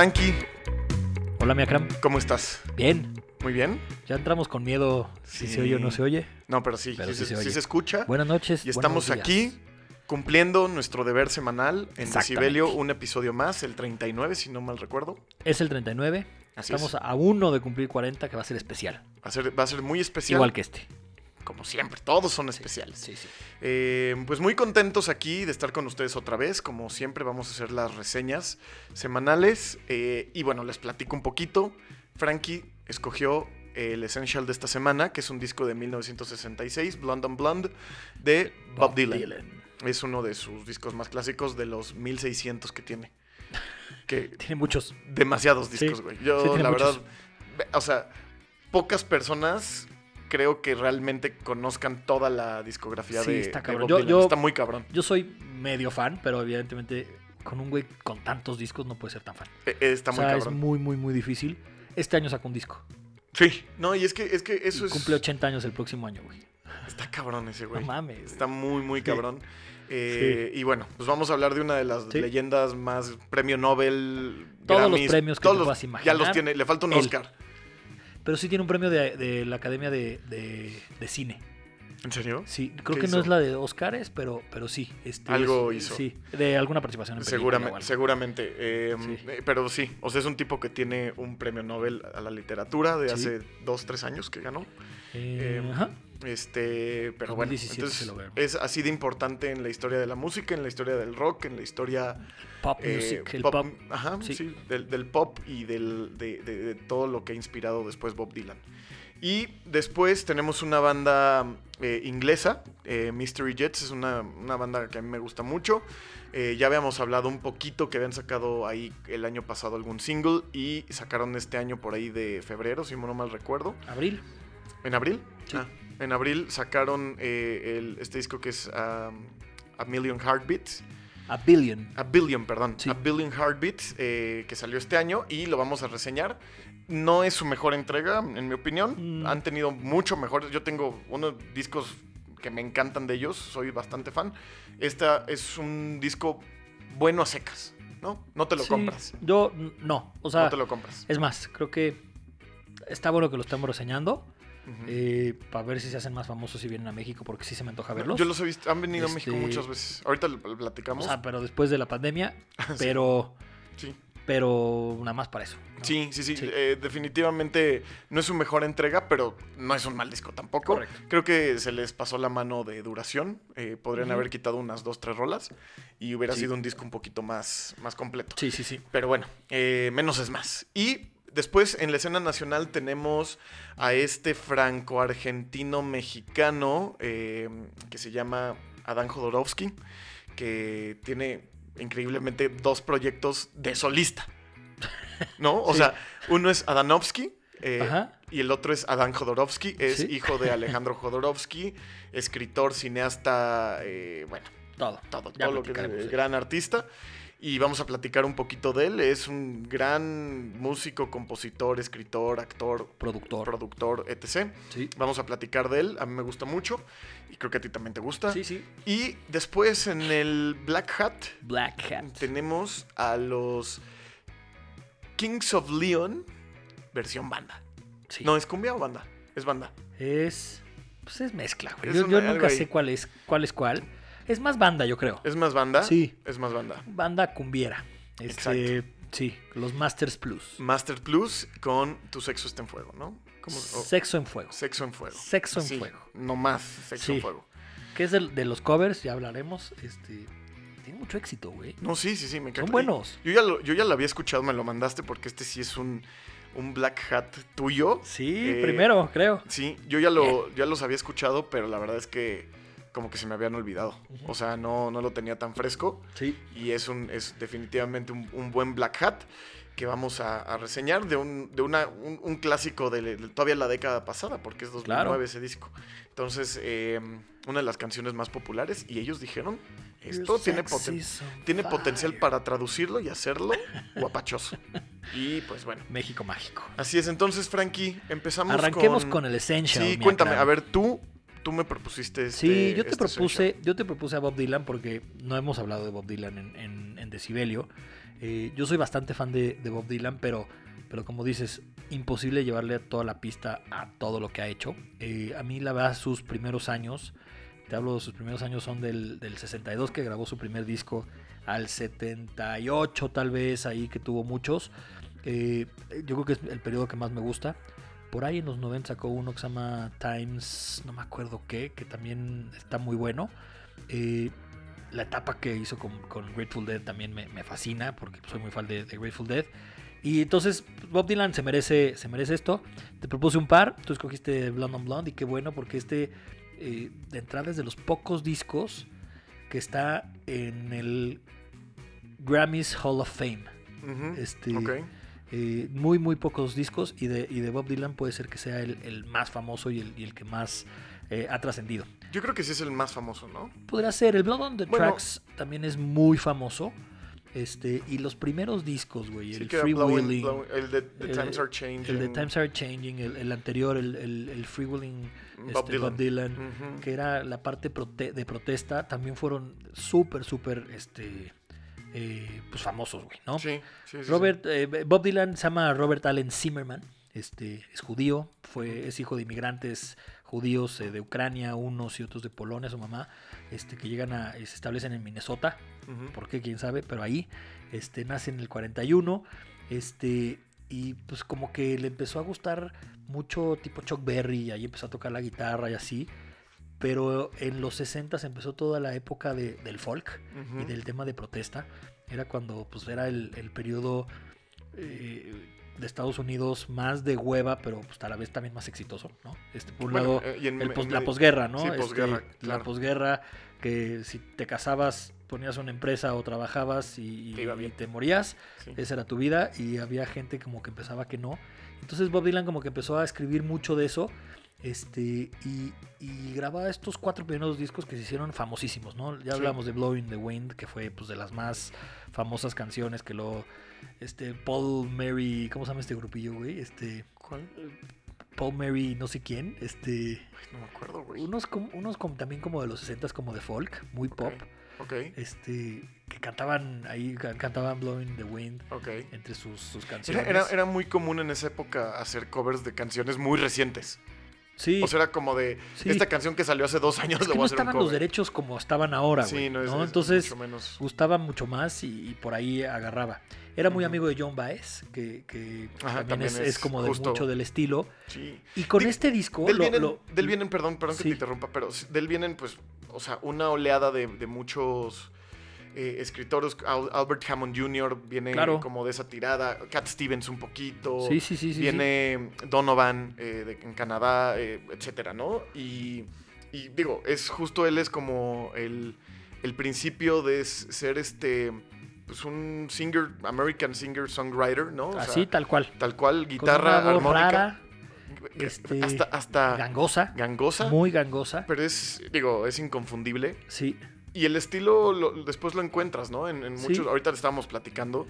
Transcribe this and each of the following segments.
Frankie, Hola, mi Akram. ¿cómo estás? Bien. Muy bien. Ya entramos con miedo si Sí. se oye o no se oye. No, pero sí, Pero sí, sí se, se sí oye. se escucha. Buenas noches. y estamos aquí cumpliendo nuestro deber semanal en. Decibelio, un episodio más, el 39, si no mal recuerdo. Es el 39. Así Estamos es. a uno de cumplir 40, que va a ser especial. Va a ser, va a ser muy especial. Igual que este. Como siempre, todos son especiales. Sí, sí. Eh, pues muy contentos aquí de estar con ustedes otra vez. Como siempre, vamos a hacer las reseñas semanales. eh, y bueno, les platico un poquito. Frankie escogió el Essential de esta semana, que es un disco de 1966, Blonde on Blonde, de Bob, Dylan. Es uno de sus discos más clásicos de los 1600 que tiene. Que Tiene muchos. demasiados discos, güey. Yo, sí, la muchos. verdad, ve- o sea, pocas personas creo que realmente conozcan toda la discografía Sí, de, está de cabrón. Bob Yo- Dylan. yo- Está muy cabrón. Yo soy medio fan, pero evidentemente con un güey con tantos discos no puede ser tan fan. Eh, Está o muy sea, es cabrón. muy, muy, muy difícil. Este año sacó un disco. Sí, no, y es que, es que eso Y es. Cumple 80 años el próximo año, güey. Está cabrón ese No güey. mames. Está muy, muy Sí. cabrón. Eh, Y bueno, pues vamos a hablar de una de las Sí. leyendas más premio Nobel. Todos los premios que todos te los- puedas Ya imaginar, los tiene, le falta un. Oscar. Pero sí tiene un premio de, de la Academia de, de- de Cine. ¿En serio? Sí, creo ¿Qué que no es la de Oscars, pero, pero sí. este, Algo es- hizo. Sí, de alguna participación en Seguramente, algo. seguramente. eh, Sí. pero sí, o sea, es un tipo que tiene un premio Nobel a la literatura de Sí. hace dos, tres años que ganó. Eh, Eh, ajá. Este, pero bueno, 2017 entonces lo es así de importante en la historia de la música, en la historia del rock, en la historia Pop eh, music, el pop, pop. ajá, sí. sí, del, del pop y del, de, de- de todo lo que ha inspirado después Bob Dylan. Y después tenemos una banda eh, inglesa, eh, Mystery Jets, es una, una banda que a mí me gusta mucho. Eh, ya habíamos hablado un poquito que habían sacado ahí el año pasado algún single y sacaron este año por ahí de febrero, si no mal recuerdo. Abril. ¿En abril? Sí. Ah, en abril sacaron eh, el- este disco que es um, A Million Heartbeats. A Billion. A Billion, perdón. Sí. A Billion Heartbeats, eh, que salió este año y lo vamos a reseñar. No es su mejor entrega, en mi opinión. Mm. Han tenido mucho mejores. Yo tengo unos discos que me encantan de ellos, soy bastante fan. Esta es un disco bueno a secas, ¿no? No te lo Sí, compras. Yo no. O sea, no te lo compras. es más, creo que está bueno que lo estemos reseñando. Eh, para ver si se hacen más famosos y vienen a México, porque sí se me antoja verlos. Yo los he visto, han venido a México Este- muchas veces. Ahorita lo lo o platicamos. sea, pero después de la pandemia. Sí. Pero, sí. pero nada más para eso. ¿no? Sí, sí, sí. Sí. eh, definitivamente no es su mejor entrega, pero no es un mal disco tampoco. Correcto. Creo que se les pasó la mano de duración. eh, podrían haber quitado unas dos, tres rolas y hubiera Sí. sido un disco un poquito más, más completo. Sí, sí, sí. Pero bueno, eh, menos es más. Y después en la escena nacional tenemos a este franco-argentino mexicano eh, que se llama Adán Jodorowsky, que tiene increíblemente dos proyectos de solista. ¿No? O Sí. sea, uno es Adanovsky. eh, y el otro es Adán Jodorowsky, es Sí. hijo de Alejandro Jodorowsky, escritor, cineasta, eh, bueno, Todo. todo, todo lo que gran artista. Y vamos a platicar un poquito de él. Es un gran músico, compositor, escritor, actor, Productor. productor, etc. sí. Vamos a platicar de él. A mí me gusta mucho. Y creo que a ti también te gusta. Sí, sí. Y después en el Black Hat Black Hat. tenemos a los Kings of Leon, versión banda. Sí. No, ¿es cumbia o banda? Es banda. Es. Pues es mezcla, güey. Es Yo, nunca ahí. sé cuál es, cuál es cuál. Es más banda, yo creo. ¿Es más banda? Sí. Es más banda. Banda cumbiera. Este, sí, los Masters Plus. Master Plus con Tu sexo está en fuego, ¿no? ¿Cómo? Sexo en fuego. Sexo en fuego. Sexo en Sí, fuego. No más sexo en fuego. Que es de, los covers, ya hablaremos. Este. Tiene mucho éxito, güey. No, sí, sí, sí, me encanta. Son buenos. Yo ya, lo, yo ya lo había escuchado, me lo mandaste porque este sí es un, un Black Hat tuyo. Sí, Eh, primero, creo. Sí, yo ya, lo, ya los había escuchado, pero la verdad es que como que se me habían olvidado. O sea, no, no lo tenía tan fresco. Sí. Y es, un, es definitivamente un, un buen Black Hat que vamos a, a reseñar de, un, de una, un, un clásico de, de todavía la década pasada, porque es 2009 Claro. ese disco. Entonces, eh, una de las canciones más populares, y ellos dijeron, esto You're tiene, poten- tiene potencial para traducirlo y hacerlo guapachoso. Y pues bueno, México mágico. así es. Entonces, Frankie, empezamos Arranquemos con... con, el Essential. Sí, cuéntame, a ver, tú, tú me propusiste este Sí, yo te este propuse, yo te propuse a Bob Dylan porque no hemos hablado de Bob Dylan en, en- en Decibelio. Eh, yo soy bastante fan de, de Bob Dylan, pero, pero como dices, imposible llevarle toda la pista a todo lo que ha hecho. Eh, a mí la verdad sus primeros años, te hablo de sus primeros años son del, del 62 que grabó su primer disco, al 78 tal vez ahí que tuvo muchos. Eh, yo creo que es el periodo que más me gusta. Por ahí en los 90 sacó uno que se llama Times, no me acuerdo qué, que también está muy bueno. Eh, la etapa que hizo con, con Grateful Dead también me, me, fascina, porque soy muy fan de, de, Grateful Dead. Y entonces Bob Dylan se merece, se merece esto. Te propuse un par, tú escogiste Blonde on Blonde y qué bueno, porque este eh, de entrada es de los pocos discos que está en el Grammys Hall of Fame. Uh -huh. Este. Eh, muy, muy pocos discos y de, y de Bob Dylan puede ser que sea el, el más famoso y el, y el que más eh, ha trascendido. Yo creo que sí es el más famoso, ¿no? Podría ser, el Blood on the Bueno. Tracks también es muy famoso. Este, y los primeros discos, güey, Sí el Free Blowing- Willing, Blowing- el de The Times Are Changing. el de Times Are Changing, el, el anterior, el, el, el Free Willing Bob este, Dylan. Bob Dylan, Ujú. que era la parte prote- de protesta, también fueron súper, súper, este, eh, pues famosos, güey, ¿no? Sí, sí, sí, sí. Robert, eh, Bob Dylan se llama Robert Allen Zimmerman, este, es judío, fue, es hijo de inmigrantes judíos eh, de Ucrania, unos y otros de Polonia, su mamá, este, que llegan a, se establecen en Minnesota. ¿por qué? ¿Quién sabe? Pero ahí, este, nace en el 41, este, y pues como que le empezó a gustar mucho tipo Chuck Berry, y ahí empezó a tocar la guitarra y así, pero en los 60 empezó toda la época de- del folk, y del tema de protesta. Era cuando pues era el, el periodo eh, de Estados Unidos más de hueva, pero pues a la vez también más exitoso, ¿no? Este, por un Bueno, lado, eh, y en- el pos- en la posguerra, ¿no? Sí, Este, La posguerra, que si te casabas, ponías una empresa o trabajabas y, Te y te morías, Sí. esa era tu vida, y había gente como que empezaba que no. Entonces Bob Dylan como que empezó a escribir mucho de eso. Este, y, y grababa estos cuatro primeros discos que se hicieron famosísimos, ¿no? Ya Sí. hablamos de Blowing the Wind, que fue pues de las más famosas canciones que luego este Paul Mary, ¿cómo se llama este grupillo, güey? Este ¿Cuál? Paul Mary no sé quién, este no me acuerdo, güey. unos como, unos también como de los 60 como de folk, muy pop, Ok, este que cantaban ahí ca- cantaban Blowing the Wind ok. entre sus, sus Era, canciones. era, era muy común en esa época hacer covers de canciones muy recientes. Sí. O sea, era como de Sí. esta canción que salió hace dos años, es que voy no a hacer un estaban los derechos como estaban ahora, Sí, no es, ¿no? es Entonces mucho menos. gustaba mucho más y, y por ahí agarraba. Era muy amigo de John Baez, que, que Ajá, también, también es, como de mucho del estilo. Sí. Y con este disco Del lo- vienen, lo- del vienen, perdón, perdón que te interrumpa, pero del vienen, pues, o sea, una oleada de, de muchos eh, escritores. Al- Albert Hammond Jr. viene Claro. como de esa tirada. Cat Stevens un poquito. Sí, sí, sí, viene Donovan eh, de- en Canadá, eh, etcétera, ¿no? Y, y digo, es justo él es como el, el principio de ser este. Pues un singer, American singer songwriter, ¿no? O sea, Así, tal cual. tal cual, guitarra, armónica. rara, este, hasta hasta gangosa, gangosa. muy gangosa. Pero es, digo, es inconfundible. Sí, Y el estilo lo- después lo encuentras, ¿no? En, en Sí. muchos. Ahorita le estábamos platicando.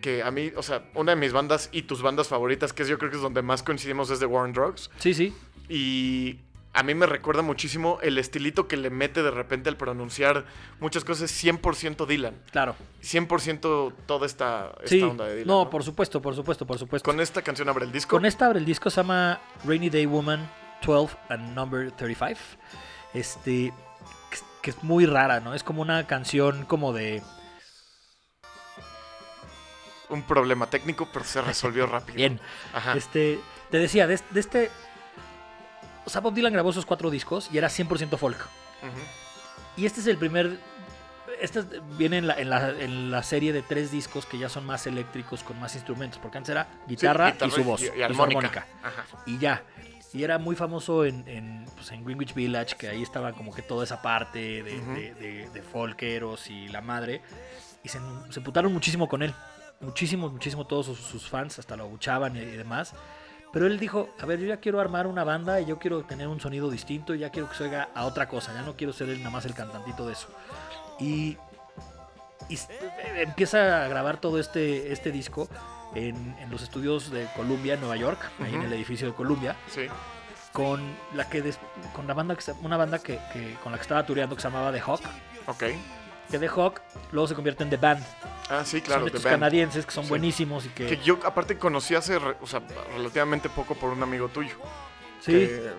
Que a mí, o sea, una de mis bandas y tus bandas favoritas, que es yo creo que es donde más coincidimos, es de War on Drugs. sí, sí. Y a mí me recuerda muchísimo el estilito que le mete de repente al pronunciar muchas cosas 100% Dylan. Claro. 100% toda esta, esta Sí. onda de Dylan. No, ¿no? por supuesto, por supuesto, por supuesto. Con esta canción abre el disco. Con esta abre el disco, se llama Rainy Day Woman 12 and Number 35. Este, que es- muy rara, ¿no? Es como una canción como de... Un problema técnico, pero se resolvió rápido. Bien, Ajá. este, te decía, de, de este... O sea, Bob Dylan grabó esos cuatro discos y era 100% folk. Y este es el primer... Este viene en la, en, la, en la serie de tres discos que ya son más eléctricos, con más instrumentos. Porque antes era Sí, guitarra, y su voz. Y, y y su armónica. Ajá. y ya. Y era muy famoso en, en, pues, en Greenwich Village, que ahí estaba como que toda esa parte de, Ujú. de, de- de folkeros y la madre. Y se, se putaron muchísimo con él. Muchísimo, muchísimo todos sus, sus fans, hasta lo abuchaban y, y demás. Pero él dijo, a ver, yo ya quiero armar una banda y yo quiero tener un sonido distinto, y ya quiero que se oiga a otra cosa, ya no quiero ser él nada más el cantantito de eso. Y, y eh, empieza a grabar todo este, este disco en, en los estudios de Columbia, en Nueva York, ahí en el edificio de Columbia Sí. con la que des- con la banda que una banda que, que- con la que estaba tureando que se llamaba The Hawk Ok. que The Hawk luego se convierte en The Band Ah, sí, claro, son de The estos Band. canadienses que son Sí. buenísimos y que... Que yo aparte conocí hace, o sea, relativamente poco por un amigo tuyo. sí. que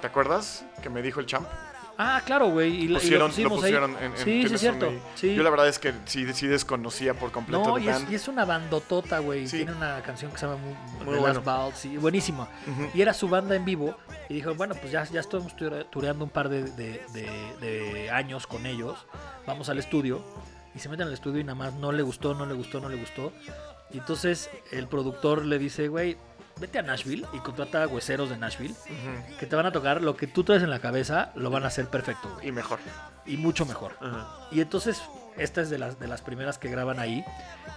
¿Te acuerdas? Que me dijo el champ. Ah, claro, güey. Y, la- y Pusieron, lo lo pusieron ahí. en, en sí, sí, Tienes es cierto. Sí. Yo la verdad es que sí, sí desconocía por completo No, y es, Band. y es una bandotota, güey. Sí. Tiene una canción que se llama Mu- Muy bueno. Waltz, y buenísima. Ujú. Y era su banda en vivo. Y dijo, bueno, pues ya, ya estamos ture- tureando un par de, de- de- de años con ellos. Vamos al estudio. Y se meten al estudio y nada más no le gustó, no le gustó, no le gustó. Y entonces el productor le dice, güey, vete a Nashville y contrata a hueseros de Nashville que te van a tocar lo que tú traes en la cabeza, lo van a hacer perfecto, güey. Y mejor. Y mucho mejor. Y entonces, esta es de las, de las primeras que graban ahí,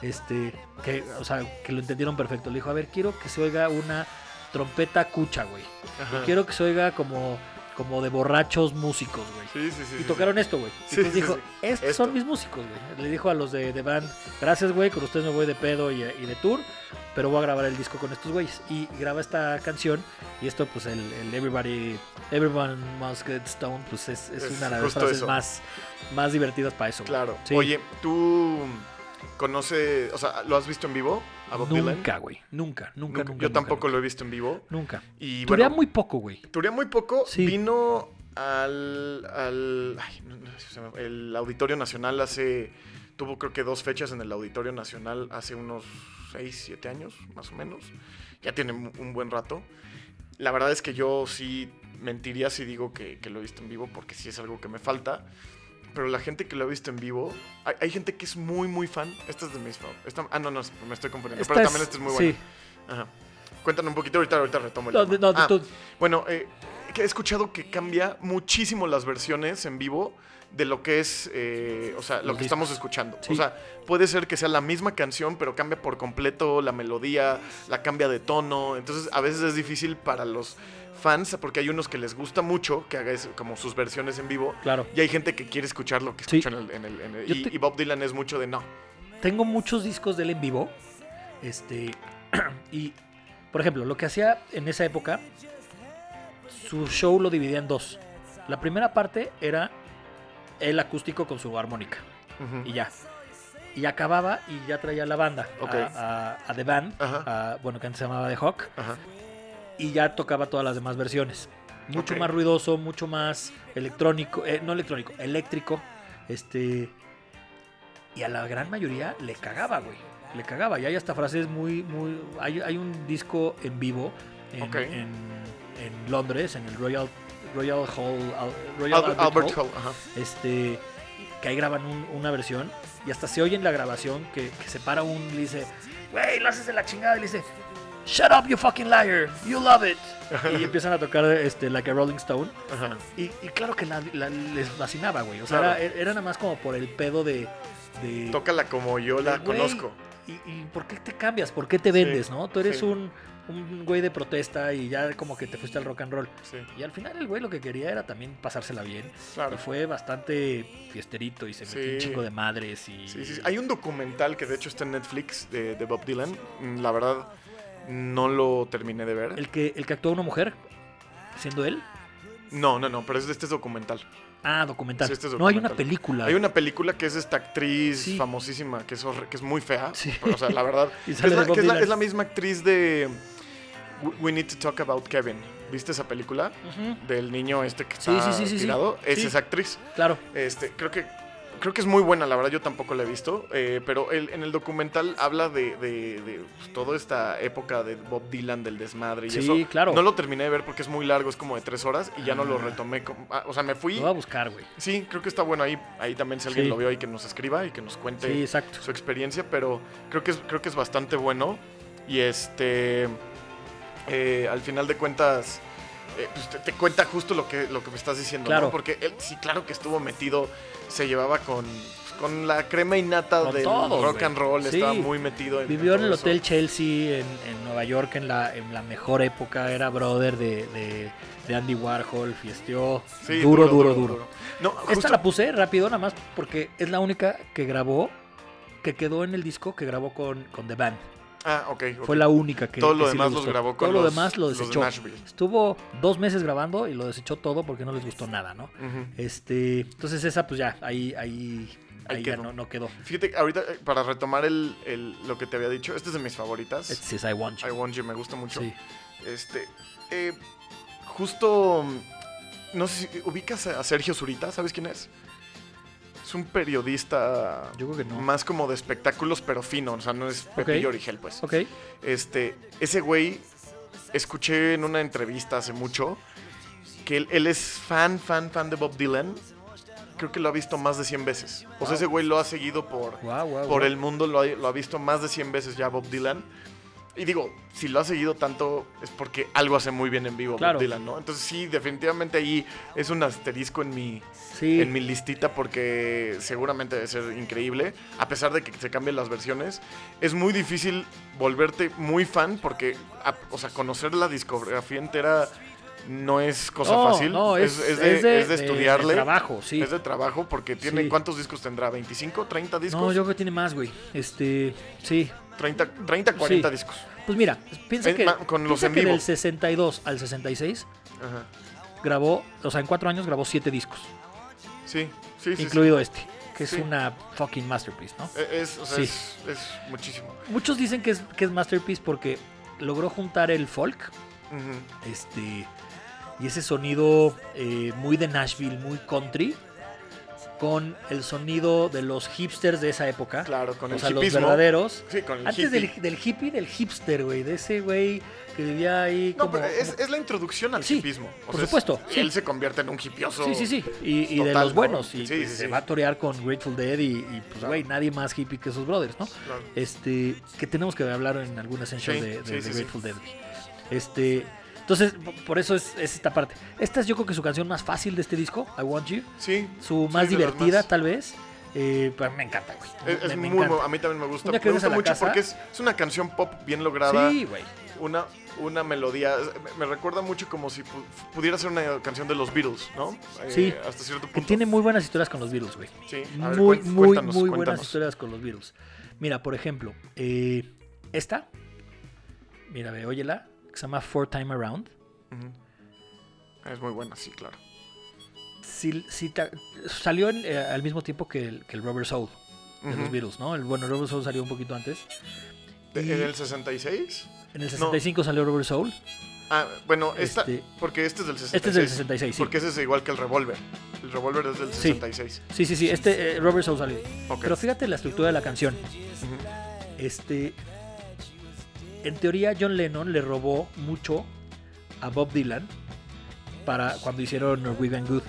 este, que, o sea, que lo entendieron perfecto. Le dijo, a ver, quiero que se oiga una trompeta cucha, güey. Quiero que se oiga como, como de borrachos músicos, güey. Sí, sí, sí. Y sí, tocaron esto, güey. Entonces sí, dijo, sí. estos Esto. son mis músicos, güey. Le dijo a los de, de band, gracias, güey, con ustedes me voy de pedo y, y de tour, pero voy a grabar el disco con estos güeyes. Y graba esta canción, y esto, pues, el, el Everybody, Everyone Must Get Stoned, pues, es, es Es una de las frases eso. más, más divertidas para eso, güey. Claro. Oye, ¿tú conoces, o sea, lo has visto en vivo a Bob Dylan? Nunca, güey. Nunca, nunca, nunca. Yo nunca, tampoco nunca. lo he visto en vivo. Nunca. Y Turea bueno, muy poco, güey. Turea muy poco. Sí. Vino al, al ay, no, no, se me- el Auditorio Nacional hace, tuvo creo que dos fechas en el Auditorio Nacional hace unos 6, 7 años, más o menos. Ya tiene un un buen rato. La verdad es que yo sí mentiría si digo que, que lo he visto en vivo, porque sí es algo que me falta. Pero la gente que lo ha visto en vivo, hay, hay gente que es muy, muy fan. Esta es de mis favoritos. Esta- Ah, no, no, me estoy confundiendo. Esta pero es- también esta es muy buena. Sí. Ajá. Cuéntanos un poquito, ahorita, ahorita retomo el No, tema. no, Ah, tú- bueno, eh, he escuchado que cambia muchísimo las versiones en vivo de lo que es, eh, o sea, lo que estamos escuchando. Sí. O sea, puede ser que sea la misma canción, pero cambia por completo la melodía, la cambia de tono. Entonces, a veces es difícil para los fans, porque hay unos que les gusta mucho que haga eso, como sus versiones en vivo. claro. Y hay gente que quiere escuchar lo que Sí. escucha en el... en el- en el- Yo y, te- y Bob Dylan es mucho de no. Tengo muchos discos de él en vivo. Este. y, por ejemplo, lo que hacía en esa época, su show lo dividía en dos. La primera parte era el acústico con su armónica. Y ya. Y acababa y ya traía la banda. a- Ok. A, a The Band. A- bueno, que antes se llamaba The Hawk. Ajá. Y ya tocaba todas las demás versiones. Mucho más ruidoso, mucho más electrónico, eh, no electrónico, eléctrico. Este. Y a la gran mayoría le cagaba, güey. Le cagaba. Y hay hasta frases muy, muy. Hay, hay un disco en vivo en, en- en Londres, en el Royal, Royal Hall. Al- Royal Albert, Albert Hall, Hall, ajá. Este. Que ahí graban un- una versión. Y hasta se oye en la grabación que, que se para un. Le dice, güey, lo haces de la chingada. Y le dice, Shut up, you fucking liar. You love it. y empiezan a tocar este, like a Rolling Stone. Ajá. Y, y claro que la- la- les fascinaba, güey. O sea, Claro. era, era nada más como por el pedo de. de Tócala como yo la güey, conozco. Y, y por qué te cambias? ¿Por qué te vendes, no? Tú eres sí. un, un güey de protesta y ya como que te fuiste al rock and roll. Sí, Y al final el güey lo que quería era también pasársela bien. claro. Y fue bastante fiesterito y se metió un Sí. chingo de madres y. Sí, sí, sí. Hay un documental que de hecho está en Netflix de, de Bob Dylan. Mm, La verdad, no lo terminé de ver. El que, el que actuó una mujer, siendo él. No, no, no, pero es este documental. Ah, documental. Sí, este es No, hay una documental. película. Hay una película que es esta actriz Sí. famosísima, que es, que es muy fea. Sí. O sea, la verdad. Es, la, que es es misma actriz de We- Need to Talk About Kevin. ¿Viste esa película? Del niño este que está sí, sí, sí, sí. tirado. Es esa actriz. Claro. Este, creo que creo que es muy buena, la verdad yo tampoco la he visto, eh, pero el- en el documental habla de, de- de, pues, toda esta época de Bob Dylan, del desmadre y Sí, eso. claro. No lo terminé de ver porque es muy largo, es como de tres horas y ya no lo Ah. retomé. como- ah, o sea, me fui. Lo voy a buscar, güey. Sí, creo que está bueno ahí. Ahí también si alguien Sí. lo vio ahí que nos escriba y que nos cuente Sí, exacto. su experiencia, pero creo que es, creo que es bastante bueno. Y este, eh, al final de cuentas, eh, pues te, te cuenta justo lo que, lo que me estás diciendo, Claro. ¿no? Porque él sí, claro que estuvo metido, se llevaba con, con la crema innata Con del todos, rock and roll, Sí. estaba muy metido en Vivió en el eso. Hotel Chelsea en, en Nueva York en la, en la mejor época. Era brother de, de, de Andy Warhol. Fiesteó. Sí, duro, duro, duro. No, Esta la puse rápido, nada más porque es la única que grabó, que quedó en el disco que grabó con, con The Band. Ah, ok. Fue la única que. Todo que lo sí demás los gustó. grabó con Todo lo los- demás lo los de desechó. Estuvo dos meses grabando y lo desechó todo porque no les gustó nada, ¿no? Este, entonces esa pues ya, ahí, ahí, Ahí ahí ya quedó. no, no quedó. Fíjate, ahorita, eh, para retomar el, el- lo que te había dicho, este es de mis favoritas. Este es I Want You. I Want You, me gusta mucho. Sí. Este, eh, justo, no sé si ubicas a Sergio Zurita, ¿sabes quién es? Es un periodista Yo creo que no. más como de espectáculos, pero fino, o sea, no es Pepillo Origel, pues. Ok. Este, ese güey, escuché en una entrevista hace mucho que él, él es fan, fan, fan de Bob Dylan. Creo que lo ha visto más de 100 veces. O sea, ese güey lo ha seguido por, por el mundo, lo ha, lo ha visto más de 100 veces ya Bob Dylan. Y digo, si lo ha seguido tanto es porque algo hace muy bien en vivo Claro. Bob Dylan, ¿no? Entonces sí, definitivamente ahí es un asterisco en mi, Sí. en mi listita porque seguramente debe ser increíble, a pesar de que se cambien las versiones. Es muy difícil volverte muy fan porque, a- o sea, conocer la discografía entera no es cosa No, fácil. no, es, es, de, es de- es de de- estudiarle. de trabajo, sí. Es de trabajo porque tiene, Sí. ¿cuántos discos tendrá? ¿25, 30 discos? No, yo creo que tiene más, güey. Este, sí. 30, 30 40 Sí. discos. Pues mira, piensa que, con los piensa en que vivo. del 62 al 66 Ajá. grabó, o sea, en cuatro años grabó siete discos, Sí, sí, sí. sí. incluido este, que es Sí. una fucking masterpiece, ¿no? Eh, Es, o sea, Sí. es, es muchísimo. Muchos dicen que es, que es masterpiece porque logró juntar el folk, este, y ese sonido eh, muy de Nashville, muy country, con el sonido de los hipsters de esa época. Claro, con o el sea, los verdaderos. Sí, con el Antes hippie. del, del hippie, del hipster, güey, de ese güey que vivía ahí No, pero es, como- es la introducción al Sí, hipismo. O por sea, es- supuesto, sí. Él se convierte en un hipioso. Sí, sí, sí. Y, y de los ¿no? buenos. Y Sí, pues, sí, se va a torear con Grateful Dead y, y, pues, Claro. güey, nadie más hippie que sus brothers, ¿no? Claro. Este, que tenemos que hablar en algún essential Sí, de, de- de. Grateful Dead. Este, entonces, por eso es, es esta parte. Esta es yo creo que su canción más fácil de este disco, I Want You. Sí. Su más divertida, tal vez. Eh, pero me encanta, güey. Es, es me, me muy, encanta. a mí también me gusta. Que Me gusta mucho casa- porque es, es una canción pop bien lograda. Sí, güey. Una, una melodía. Me, me recuerda mucho como si pu- pudiera ser una canción de los Beatles, ¿no? Eh, Sí. Hasta cierto Que punto. tiene muy buenas historias con los Beatles, güey. Sí. A ver, muy, muy, cuéntanos, muy buenas cuéntanos. historias con los Beatles. Mira, por ejemplo, eh, esta. Mira, ve, óyela. Que se llama Four Time Around. Es muy buena, sí, claro. Te- salió en, eh, al mismo tiempo que el, que el Rubber Soul de los. Beatles, ¿no? El, bueno, Rubber Soul salió un poquito antes. Y ¿En el 66? en el 65 salió Rubber Soul. Ah, bueno, esta, Este- porque este es del 66. Este es del 66, sí. Porque ese es igual que el revólver. El revólver es del Sí. 66. Sí, sí, sí. Este eh, Rubber Soul salió. Pero fíjate la estructura de la canción. Este. En teoría, John Lennon le robó mucho a Bob Dylan para cuando hicieron Norwegian Good,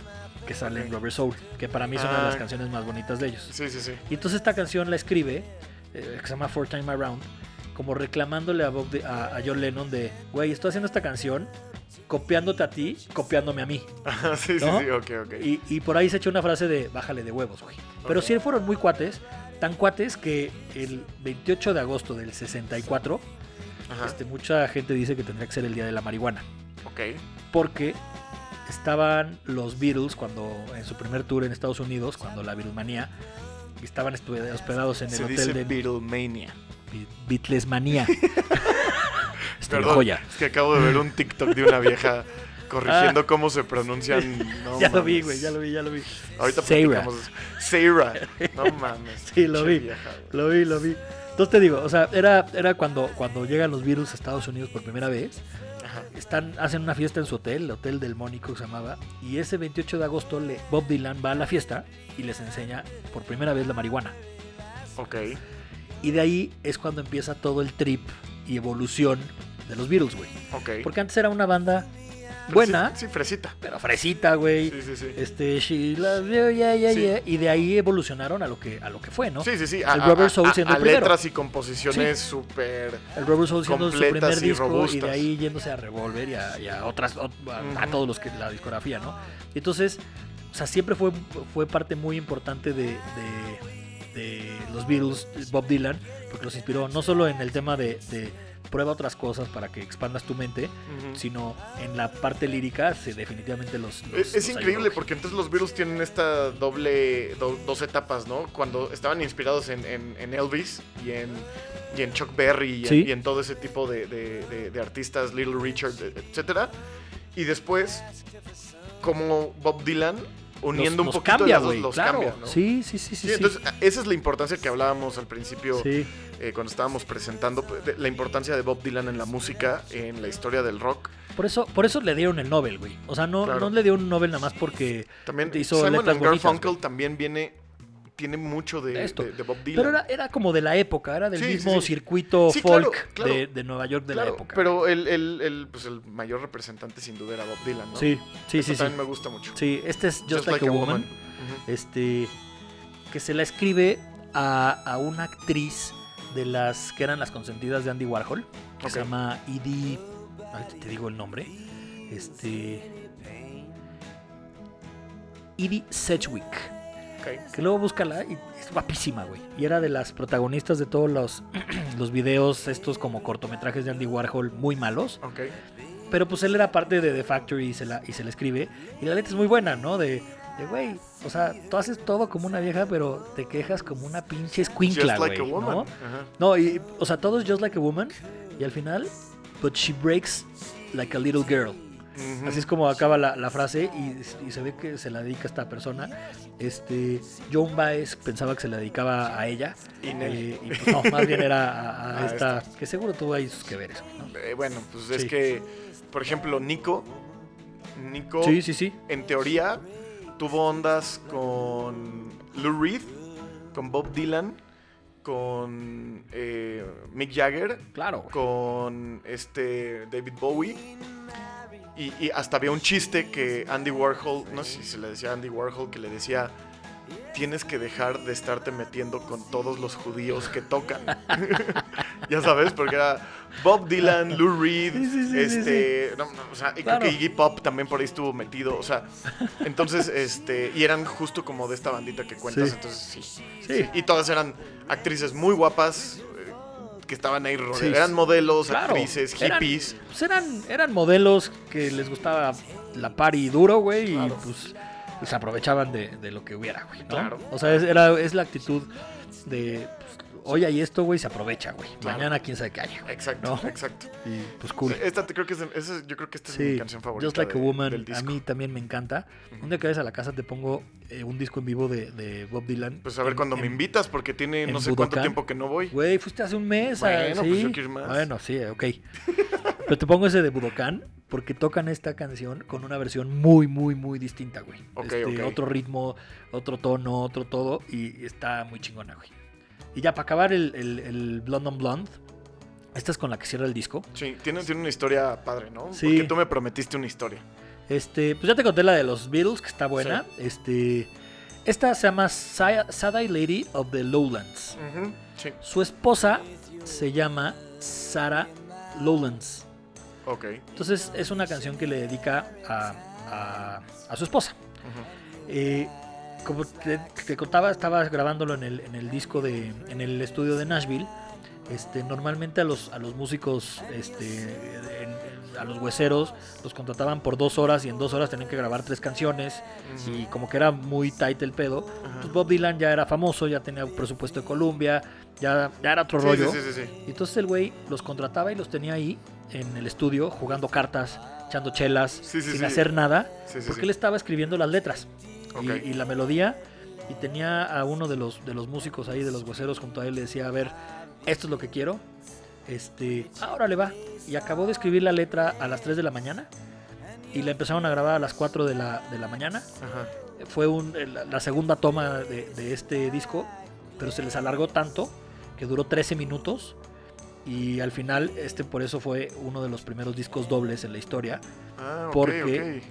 que sale en. Rubber Soul, que para mí es una de las Ah. canciones más bonitas de ellos. Sí, sí, sí. Y entonces esta canción la escribe, eh, que se llama Four Time Around, como reclamándole a, Bob Dy- a, a John Lennon de, güey, estoy haciendo esta canción copiándote a ti, copiándome a mí. Ajá, sí, sí, ¿No? sí, ok, ok. Y, y por ahí se echó una frase de, bájale de huevos, güey. Pero Ok. sí fueron muy cuates, tan cuates que el 28 de agosto del 64, Ajá, este, mucha gente dice que tendría que ser el día de la marihuana. ok. Porque estaban los Beatles cuando en su primer tour en Estados Unidos, cuando la Beatlemanía, estaban hospedados en el Se hotel dice de Beatlemania. Be- Beatlesmanía. Este, Perdón, joya. es que acabo de ver un TikTok de una vieja corrigiendo cómo se pronuncian. no Ah. ya lo vi, güey, ya lo vi, ya lo vi. Ahorita Sarah. No mames. Sí, lo vi. vieja. Lo vi, lo vi. Entonces te digo, o sea, era, era cuando, cuando llegan los Beatles a Estados Unidos por primera vez. Ajá. Están, hacen una fiesta en su hotel, el Hotel del Mónico se llamaba. Y ese 28 de agosto le, Bob Dylan va a la fiesta y les enseña por primera vez la marihuana. Ok. Y de ahí es cuando empieza todo el trip y evolución de los Beatles, güey. Ok. Porque antes era una banda buena, Sí, fresita. pero fresita, güey. Sí, sí, sí. Este, she loves you, yeah, yeah, Sí. yeah. Y de ahí evolucionaron a lo que, a lo que fue, ¿no? Sí, sí, sí. El Rubber Soul siendo a el primero. letras y composiciones súper. El Rubber Soul siendo su primer y disco y robustas. de ahí yéndose a Revolver y a, y a otras, ot- a, a todos los que la discografía, ¿no? Entonces, o sea, siempre fue, fue parte muy importante de, de- de los Beatles, Bob Dylan, porque los inspiró no solo en el tema de, de prueba otras cosas para que expandas tu mente, sino en la parte lírica, sí, definitivamente los. los- Es, es los increíble ayudó. porque entonces los Beatles tienen esta doble, do- dos etapas, ¿no? Cuando estaban inspirados en, en- en Elvis y en, y en Chuck Berry y, en- Sí. y en todo ese tipo de, de- de- de artistas, Little Richard, etcétera. Y después, como Bob Dylan uniendo los- un los poquito cambia, güey, los claro. cambia, ¿no? Sí, sí, sí, sí. Sí, sí. entonces esa es la importancia que hablábamos al principio Sí. eh, cuando estábamos presentando pues, de- la importancia de Bob Dylan en la música, en la historia del rock. Por eso, por eso le dieron el Nobel, güey. O sea, no, Claro. no le dio un Nobel nada más porque También hizo Simon letras and bonitas, Garfunkel güey. también viene tiene mucho de, Esto. de- de Bob Dylan. Pero era, era como de la época, era del Sí, mismo sí. circuito Sí, folk claro. De, de Nueva York de la época. pero el, el- el, pues el mayor representante sin duda era Bob Dylan, ¿no? Sí, sí, Eso sí, también me gusta mucho. Sí, este es Just, Like, a, Woman. Este. Que se la escribe a, a una actriz de las que eran las consentidas de Andy Warhol. Que se llama Edie. te digo el nombre. Este. Edie Sedgwick. Que luego búscala y es guapísima, güey. Y era de las protagonistas de todos los, los videos, estos como cortometrajes de Andy Warhol muy malos. Pero pues él era parte de The Factory y se la, y se la escribe. Y la letra es muy buena, ¿no? De, de, güey, o sea, tú haces todo como una vieja, pero te quejas como una pinche escuincla, Just like a woman. ¿no? No, y, o sea, todo es just like a woman. Y al final, but she breaks like a little girl. Así es como acaba la, la frase y, y se ve que se la dedica a esta persona. Este, Joan Baez pensaba que se la dedicaba a ella. Y eh, y pues no, más bien era a, a A esta, que seguro tuvo ahí sus que veres. ¿no? Eh, bueno, pues es que, por ejemplo, Nico. Nico, Sí, sí, sí. en teoría, tuvo ondas con Lou Reed, con Bob Dylan, con eh, Mick Jagger, Claro. con este David Bowie. Y, y hasta había un chiste que Andy Warhol, no sé si se le decía a Andy Warhol, que le decía, tienes que dejar de estarte metiendo con todos los judíos que tocan. ya sabes, porque era Bob Dylan, Lou Reed, Sí, sí, sí, sí, este, no, no, o sea, y Claro. creo que Iggy Pop también por ahí estuvo metido, o sea, entonces, este, y eran justo como de esta bandita que cuentas, entonces sí, Sí. y todas eran actrices muy guapas que estaban ahí rodeadas. Sí. Eran modelos, Claro, actrices, eran- hippies. Pues eran, eran modelos que les gustaba la party duro, güey, Claro. y pues se aprovechaban de, de lo que hubiera, güey. ¿no? Claro. O sea, es, era, es la actitud de, pues, hoy hay esto, güey, se aprovecha, güey. Claro. Mañana quién sabe qué haya. Exacto, ¿No? exacto. Y pues cool. Esta te- creo que es, esa yo creo que esta es mi canción favorita. Just Like a de- Woman, del a mí también me encanta. Un día que vayas a la casa te pongo eh, un disco en vivo de, de Bob Dylan. Pues a ver En- cuando me invitas, porque tiene no sé cuánto tiempo que no voy. Güey, fuiste hace un mes. Bueno, ¿sí? pues yo quiero ir más. Bueno, sí, ok. Pero te pongo ese de Budokan porque tocan esta canción con una versión muy, muy, muy distinta, güey. Ok, Este, ok. Otro ritmo, otro tono, otro todo. Y está muy chingona, güey. Y ya para acabar el, el, el Blonde on Blonde, esta es con la que cierra el disco. Sí, tiene, tiene una historia padre, ¿no? Sí. Porque tú me prometiste una historia. Este, pues ya te conté la de los Beatles, que está buena. Este, esta se llama Sa- Sad-Eye Lady of the Lowlands. Ujú, Sí, Su esposa se llama Sarah Lowlands. ok. Entonces es una canción que le dedica a, a- a su esposa. Eh, como te, te contaba, estaba grabándolo en el, en el disco de, en el estudio de Nashville. Este, normalmente a los, a los músicos, este, en- a los hueseros, los contrataban por dos horas y en dos horas tenían que grabar tres canciones y como que era muy tight el pedo. Pues Bob Dylan ya era famoso, ya tenía presupuesto de Columbia, ya, ya era otro Sí, rollo. sí, sí. Y entonces el güey los contrataba y los tenía ahí en el estudio jugando cartas, echando chelas, sin hacer nada, porque él estaba escribiendo las letras Y, y la melodía. Y tenía a uno de los, de los músicos ahí, de los hueseros, junto a él, le decía, a ver, esto es lo que quiero. Este, ahora le va. Y acabó de escribir la letra a las 3 de la mañana. Y la empezaron a grabar a las 4 de la, de la mañana. Ajá. Fue un- la la segunda toma de, de este disco, pero se les alargó tanto que duró 13 minutos. Y al final, este por eso fue uno de los primeros discos dobles en la historia. Ah, ok, Porque-.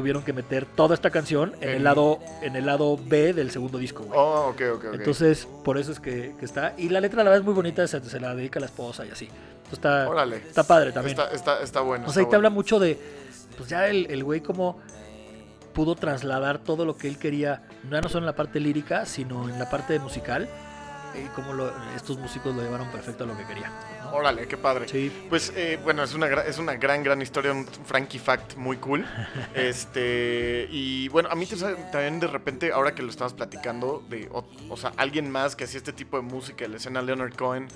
Tuvieron que meter toda esta canción en, En- el lado en el lado B del segundo disco. güey. Oh, ok, ok, ok. Entonces, por eso es que, que está. Y la letra, la verdad, es muy bonita. Se, se la dedica a la esposa y así. Entonces, está, Órale. está padre también. Está, está, está bueno. O sea, ahí te habla bueno. mucho de, pues ya el, el güey como pudo trasladar todo lo que él quería, no solo en la parte lírica, sino en la parte musical, y cómo lo- estos músicos lo llevaron perfecto a lo que quería. Órale, qué padre. Sí, Pues eh, bueno, es una, es una gran, gran historia, un Frankie Fact muy cool. este Y bueno, a mí también de repente, ahora que lo estabas platicando, de, o, o sea, alguien más que hacía este tipo de música, la escena Leonard Cohen,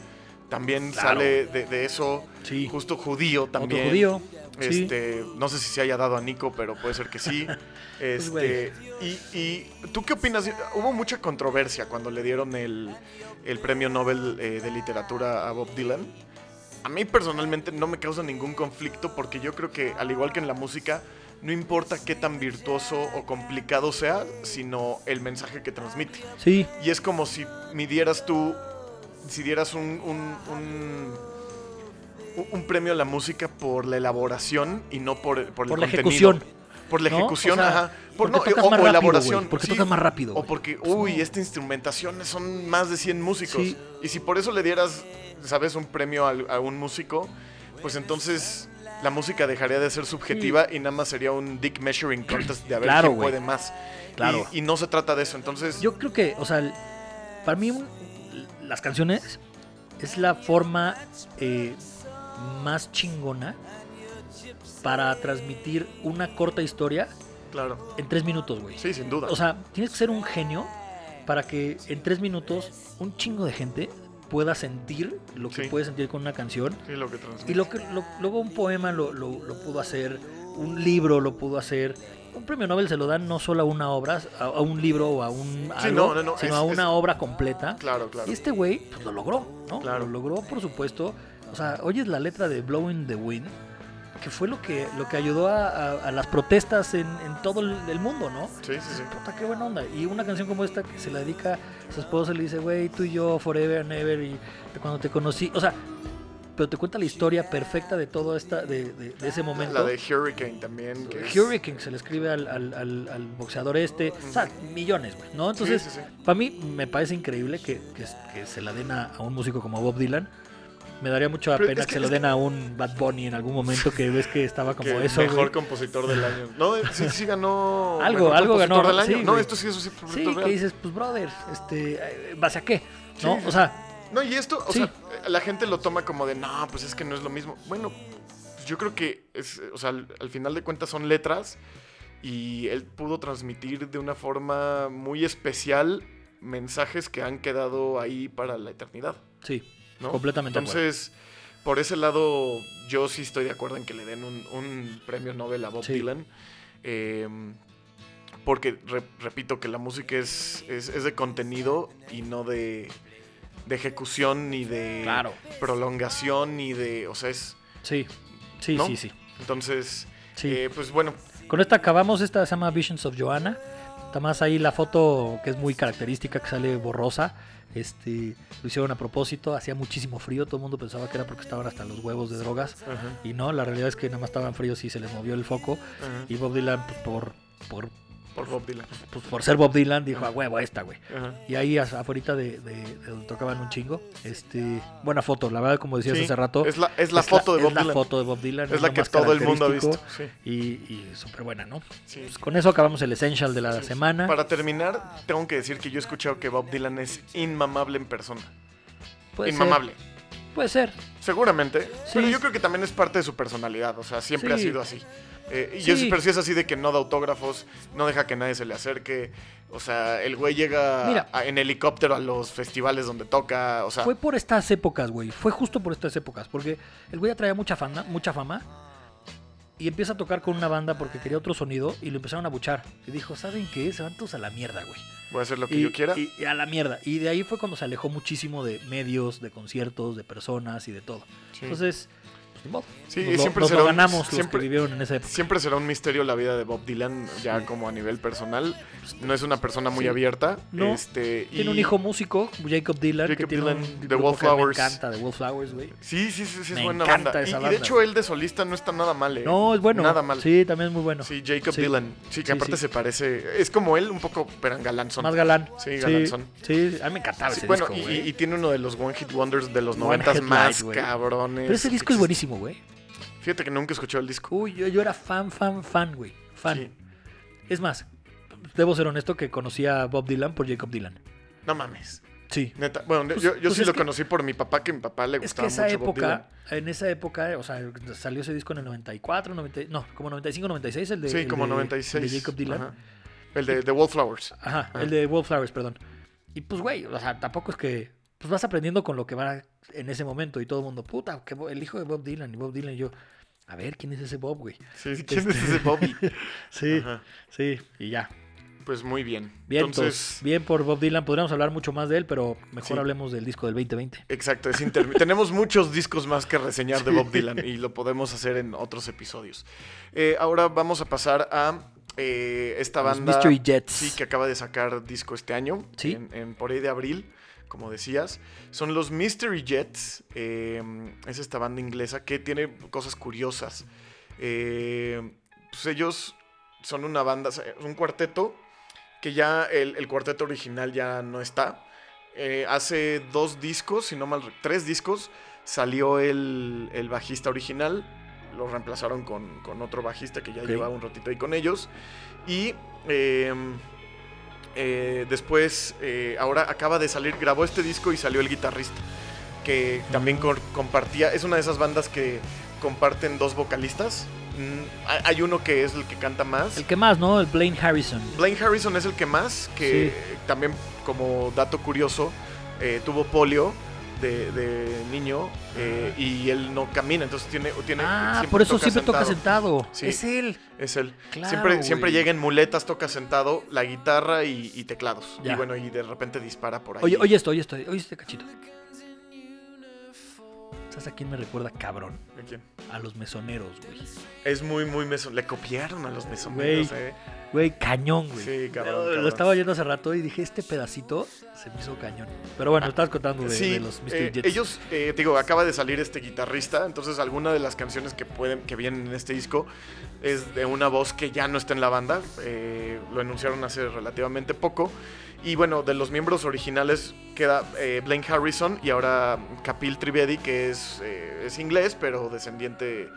también Claro. sale de, de eso. Sí. Justo judío también. Otro judío. sí. Este, no sé si se haya dado a Nico, pero puede ser que sí. Pues. Este, y, y, tú qué opinas? Hubo mucha controversia cuando le dieron el, el premio Nobel eh, de literatura a Bob Dylan. A mí personalmente no me causa ningún conflicto porque yo creo que al igual que en la música, no importa qué tan virtuoso o complicado sea, sino el mensaje que transmite. Sí, Y es como si midieras tú, si dieras un, un, un, un- premio a la música por la elaboración y no por, por el por la contenido. ejecución. Por la ¿no? ejecución, O sea, ajá. Por, no, o, rápido, elaboración. güey, porque sí. tocas más rápido, O porque, Pues uy, no. esta instrumentación son más de 100 músicos. Sí. Y si por eso le dieras, ¿sabes? Un premio a, un músico, pues entonces la música dejaría de ser subjetiva y nada más sería un dick measuring contest de a ver Claro, quién puede más. Claro. Y, y no se trata de eso. Entonces, Yo creo que, o sea, para mí un- las canciones es la forma eh, más chingona para transmitir una corta historia claro. en tres minutos, güey. Sí, sin duda. O sea, tienes que ser un genio para que en tres minutos un chingo de gente pueda sentir lo que Sí. puede sentir con una canción. sí, lo que transmite. Y lo que lo- luego un poema lo, lo- lo pudo hacer, un libro lo pudo hacer. Un premio Nobel se lo dan no solo a una obra, a, a un libro o a un Sí, algo, no, no, no, sino es- a una es- obra completa. Claro, claro. Y este güey pues, lo logró, ¿no? Claro. Lo logró, por supuesto. O sea, oyes la letra de Blowing the Wind, que fue lo que, lo que ayudó a, a- a las protestas en, en todo el, el mundo, ¿no? Sí, sí, sí. Puta, qué buena onda. Y una canción como esta que se la dedica a su esposa, le dice, güey, tú y yo, forever and ever, y cuando te conocí. O sea, pero te cuenta la historia perfecta de todo esta, de, de- de ese momento. La de Hurricane también. que es- Hurricane se le escribe al, al- al- al boxeador este. O sea, millones, güey, ¿no? Entonces, Sí, sí, sí. para mí me parece increíble que, que- que se la den a, a un músico como Bob Dylan. Me daría mucha pena es que, que- se lo den a un Bad Bunny en algún momento que ves que estaba como eso, mejor güey. compositor del año. No, sí, sí ganó. Algo, algo ganó, del año. sí, no, güey. esto sí es un proyecto Sí, real. que dices, pues brother, este, eh, ¿base a qué? ¿No? Sí, sí. O sea, No, y esto, o Sí. sea, la gente lo toma como de, no, pues es que no es lo mismo. Bueno, pues yo creo que, es, o sea, al, al final de cuentas son letras y él pudo transmitir de una forma muy especial mensajes que han quedado ahí para la eternidad, sí, ¿no? completamente. acuerdo. Entonces, por ese lado, yo sí estoy de acuerdo en que le den un, un premio Nobel a Bob Sí. Dylan. Eh, porque, re- repito, que la música es, es, es de contenido y no de, de ejecución ni de Claro. prolongación ni de... O sea, es... Sí, sí, ¿no? sí, sí. Entonces, sí. eh, pues bueno, Con esta acabamos, esta se llama Visions of Joanna. Está más ahí la foto que es muy característica, que sale borrosa. Este, lo hicieron a propósito, hacía muchísimo frío, todo el mundo pensaba que era porque estaban hasta los huevos de drogas. Y no, la realidad es que nada más estaban fríos y se les movió el foco. Y Bob Dylan, pues, por, por, por Bob Dylan. pues, por ser Bob Dylan, dijo a huevo esta, güey. Ajá. Y ahí afuera de, de- de donde tocaban un chingo. Este, buena foto, la verdad, como decías Sí, hace rato. Es la, es la foto de Bob es la Dylan. foto de Bob Dylan. es la que todo el mundo ha visto. sí, Y, y súper buena, ¿no? sí. Pues con eso acabamos el Essential de la semana. Para terminar, tengo que decir que yo he escuchado que Bob Dylan es inmamable en persona. Puede inmamable. Ser, puede ser. Seguramente. Sí. Pero yo creo que también es parte de su personalidad. O sea, siempre ha sido así. Eh, y yo pero sí es así de que no da autógrafos, no deja que nadie se le acerque. O sea, el güey llega a- en helicóptero a los festivales donde toca. O sea, Fue por estas épocas, güey. Fue justo por estas épocas. Porque el güey ya traía mucha fama, mucha fama. Y empieza a tocar con una banda porque quería otro sonido. Y lo empezaron a buchar. Y dijo, ¿saben qué? Se van todos a la mierda, güey. Voy a hacer lo que y, yo quiera. y- y a la mierda. Y de ahí fue cuando se alejó muchísimo de medios, de conciertos, de personas y de todo. Sí. Entonces, modo. Sí, nos, lo, siempre nos será un- ganamos los siempre- que vivieron en esa época. Siempre será un misterio la vida de Bob Dylan, ya Sí. como a nivel personal. No es una persona muy Sí. abierta. No. Este, Tiene y- un hijo músico, Jacob Dylan, que Jacob tiene Dylan, un The que Wallflowers. Me encanta, The Wallflowers, güey. Sí, sí, sí, sí, es Me buena encanta banda. Y- esa y, banda. de hecho, él de solista no está nada mal, ¿eh? No, es bueno. Nada mal. Sí, también es muy bueno. Sí, Jacob. Dylan. Sí, que aparte se parece. Es como él, un poco perangalanzón. Más galán. Sí, galanzón. Sí, a mí me encantaba ese bueno, disco, y, y tiene uno de los One Hit Wonders de los noventas más cabrones. Pero ese que disco es existen. Güey. Fíjate que nunca escuché el disco. Uy, yo, yo era fan, fan, fan, güey. Fan. Sí. Es más, debo ser honesto que conocí a Bob Dylan por Jacob Dylan. No mames. Sí. Neta. Bueno, Pues- yo, yo pues sí lo que- conocí por mi papá, que a mi papá le Es que gustaba esa mucho Bob Dylan. época, en esa época, o sea, salió ese disco en el 94, 90, no, como 95, 96, el de, Sí, el como de- 96. el de Jacob Dylan. Ajá. El de The Wallflowers. Ajá, Ajá. el de Wallflowers, perdón. Y pues, güey, o sea, tampoco es que pues vas aprendiendo con lo que va en ese momento y todo el mundo, puta, que el hijo de Bob Dylan y Bob Dylan y yo, a ver, ¿quién es ese Bob, güey? Sí, ¿Quién es ese Bobby? Sí, Ajá. sí, y ya. Pues muy bien. Bien, Entonces, entonces, bien por Bob Dylan. Podríamos hablar mucho más de él, pero mejor Sí. hablemos del disco del 2020. exacto, es intermi- tenemos muchos discos más que reseñar de Bob Dylan y lo podemos hacer en otros episodios. Eh, ahora vamos a pasar a eh, esta Los banda. Mystery Jets. Sí, que acaba de sacar disco este año, Sí. en, en- por ahí de abril, como decías. Son los Mystery Jets, eh, es esta banda inglesa que tiene cosas curiosas. Eh, pues ellos son una banda, un cuarteto, que ya el, el cuarteto original ya no está. Eh, hace dos discos, si no mal, re- tres discos, salió el, el bajista original. Lo reemplazaron con, con otro bajista que ya Ok. lleva un ratito ahí con ellos. Y eh, después, eh, ahora acaba de salir, grabó este disco y salió el guitarrista. Que también compartía, es una de esas bandas que comparten dos vocalistas. Mm, hay- hay uno que es el que canta más. El que más, ¿no? El Blaine Harrison. Blaine Harrison es el que más, que también como dato curioso, eh, tuvo polio de, de niño eh, y él no camina, entonces tiene... tiene Ah, por eso toca siempre toca sentado. sentado. Sí. Es él. Es él. Claro, siempre, siempre llega en muletas, toca sentado, la guitarra y, y teclados. Ya. Y bueno, y de repente dispara por ahí. Oye, oye esto, oye esto, oye este cachito. ¿Sabes a quién me recuerda cabrón? ¿A quién? A los mesoneros, güey. Es muy, muy meso. Le copiaron a los mesoneros, Güey. eh. Güey, cañón, güey. Sí, cabrón, Lo- cabrón. Estaba oyendo hace rato y dije, este pedacito se me hizo cañón. Pero bueno, estabas contando de, Sí, de los Mr. eh, Jets. ellos, eh, digo, acaba de salir este guitarrista, entonces alguna de las canciones que pueden, que vienen en este disco es de una voz que ya no está en la banda, eh, lo anunciaron hace relativamente poco, y bueno, de los miembros originales queda eh, Blaine Harrison y ahora Kapil Trivedi, que es, eh, es inglés, pero descendiente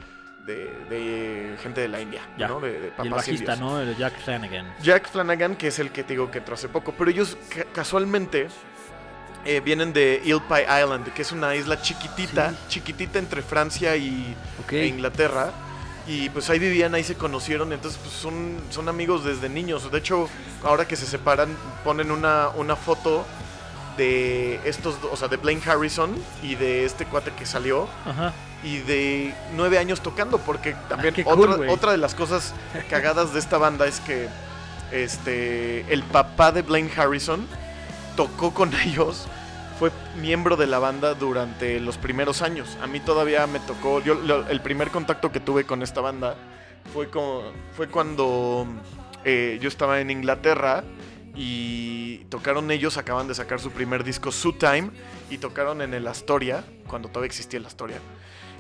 de, de gente de la India, Ya. ¿no? De, de y el bajista, indios. ¿no? El Jack Flanagan. Jack Flanagan, que es el que te digo que entró hace poco, pero ellos ca- casualmente eh, vienen de Ilpie Island, que es una isla chiquitita, Sí. chiquitita entre Francia y e Inglaterra. Y pues ahí vivían, ahí se conocieron, entonces pues son, son amigos desde niños. De hecho, ahora que se separan, ponen una, una foto de estos, o sea, de Blaine Harrison y de este cuate que salió Ajá. y de nueve años tocando, porque también qué otra, cool, otra de las cosas cagadas de esta banda es que este el papá de Blaine Harrison tocó con ellos, fue miembro de la banda durante los primeros años. A mí todavía me tocó, yo lo- el primer contacto que tuve con esta banda fue, con, fue cuando eh, yo estaba en Inglaterra y tocaron ellos, acaban de sacar su primer disco, Su Time, y tocaron en el Astoria, cuando todavía existía el Astoria.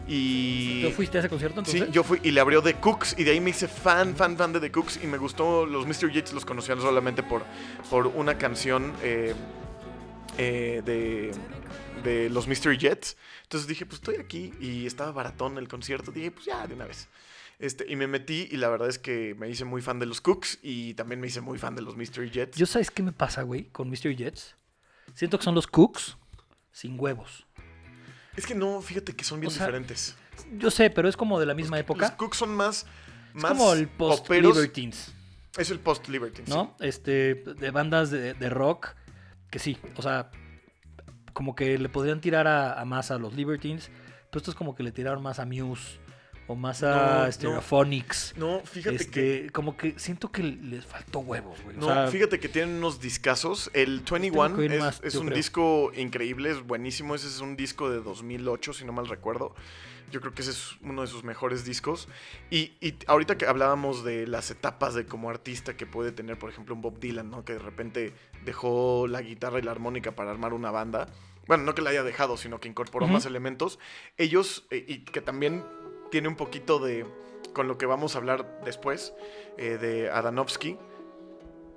Y... ¿Tú fuiste a ese concierto entonces? Sí, yo fui y le abrió The Cooks y de ahí me hice fan, fan, fan de The Cooks y me gustó. Los Mr. Yates los conocían solamente por, por una canción eh, eh, de, de los Mr. Jets. Entonces dije, pues estoy aquí y estaba baratón el concierto. Dije, pues ya, de una vez. Este, y me metí y la verdad es que me hice muy fan de los Cooks y también me hice muy fan de los Mr. Jets. ¿Yo sabes qué me pasa, güey, con Mr. Jets? Siento que son los cooks sin huevos. Es que no, fíjate que son bien O sea, diferentes. Yo sé, pero es como de la misma Los época. Cooks son más... Es más como el post poperos. Libertines, Es el post Libertines. ¿no? Este, de bandas de, de rock que sí, o sea, como que le podrían tirar a, a más a los Libertines, pero esto es como que le tiraron más a Muse o más No, a no. Stereophonics. No, fíjate Este, que... como que siento que les faltó huevos, güey. O No, sea, fíjate que tienen unos discazos. El Tengo 21 que oír es, más, es un creo. disco increíble, es buenísimo. Ese es un disco de 2008, si no mal recuerdo. Yo creo que ese es uno de sus mejores discos. Y, y ahorita que hablábamos de las etapas de como artista que puede tener, por ejemplo, un Bob Dylan, ¿no? Que de repente dejó la guitarra y la armónica para armar una banda. Bueno, no que la haya dejado, sino que incorporó más elementos. Ellos, eh, y que también tiene un poquito de, con lo que vamos a hablar después, eh, de Adanovsky,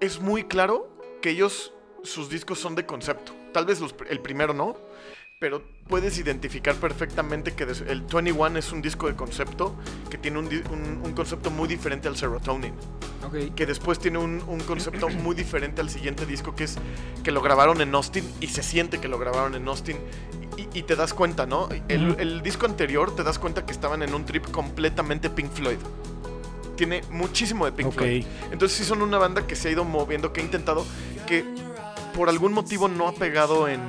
es muy claro que ellos, sus discos son de concepto. Tal vez los- el primero no, pero puedes identificar perfectamente que el 21 es un disco de concepto que tiene un, un- un concepto muy diferente al Serotonin. ok. Que después tiene un, un concepto muy diferente al siguiente disco que es que lo grabaron en Austin y se siente que lo grabaron en Austin y, y te das cuenta, ¿no? El, el disco anterior te das cuenta que estaban en un trip completamente Pink Floyd. Tiene muchísimo de Pink. Floyd. Entonces sí son una banda que se ha ido moviendo, que ha intentado, que por algún motivo no ha pegado en,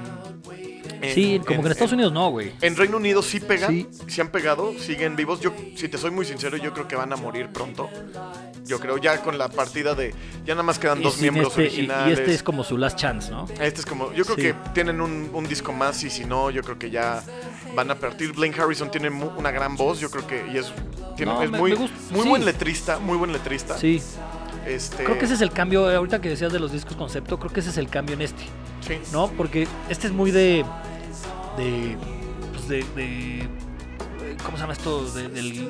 En- Sí, como que en Estados Unidos no, güey. En Reino Unido sí pegan, Sí. sí. han pegado, siguen vivos. Yo, si te soy muy sincero, yo creo que van a morir pronto. Yo creo ya con la partida de. Ya nada más quedan Y dos miembros este- y- originales. Y este es como su last chance, ¿no? Este es como. Yo creo Sí. que tienen un, un disco más y si no, yo creo que ya van a partir. Blaine Harrison tiene mu- una gran voz, yo creo que. Y es, tiene- No, es me- muy, me gusta, muy sí. buen letrista, muy buen letrista. Sí. Este, Creo que ese es el cambio, ahorita que decías de los discos concepto, creo que ese es el cambio en este, sí. ¿no? Porque este es muy de. De. pues de. de- ¿Cómo se llama esto? De- del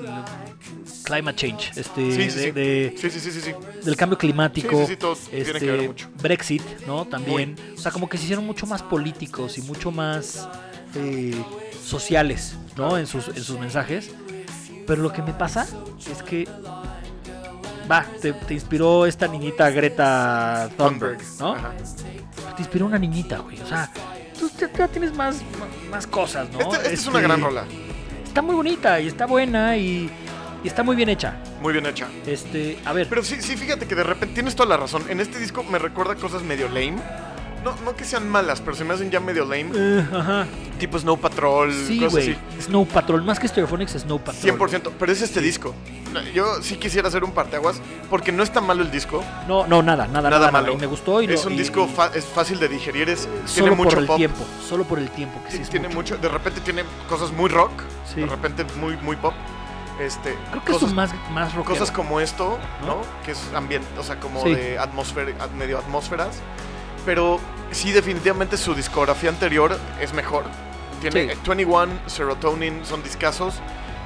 climate change. Este, Sí, sí, de- sí. de- Sí, sí, sí, sí, sí. del cambio climático. Todo tiene que ver este, mucho. Brexit, ¿no? También. O sea, como que se hicieron mucho más políticos y mucho más eh, sociales, ¿no? En sus, en sus mensajes. Pero lo que me pasa es que. Va, te, te inspiró esta niñita Greta Thunberg, ¿no? Ajá. Te inspiró una niñita, güey. O sea, tú ya- tienes más, más cosas, ¿no? Este- esta es una Este, gran rola. Está muy bonita y está buena y, y está muy bien hecha. Muy bien hecha. Este, a ver. Pero sí, sí, fíjate que de repente tienes toda la razón. En este disco me recuerda cosas medio lame. No, no que sean malas, pero se me hacen ya medio lame. eh, ajá. Tipo Snow Patrol, Sí, cosas güey. así. Snow Patrol, más que Stereophonics, Snow Patrol. 100%, pero es este disco. Yo sí quisiera hacer un parteaguas porque no está malo el disco. No, no, nada, nada, Nada nada, malo. Y me gustó y lo- es un y- disco y es fácil de digerir, es, tiene solo mucho por el pop. tiempo, solo por el tiempo que sí tiene mucho. mucho, de repente tiene cosas muy rock, Sí. de repente muy muy pop. Este, Creo que cosas, es más más rockero. cosas como esto, ¿no? ¿No? Que es ambiente, o sea, como Sí. de atmósfera, medio atmósferas. Pero sí, definitivamente su discografía anterior es mejor. Tiene Sí. 21, Serotonin, son discazos.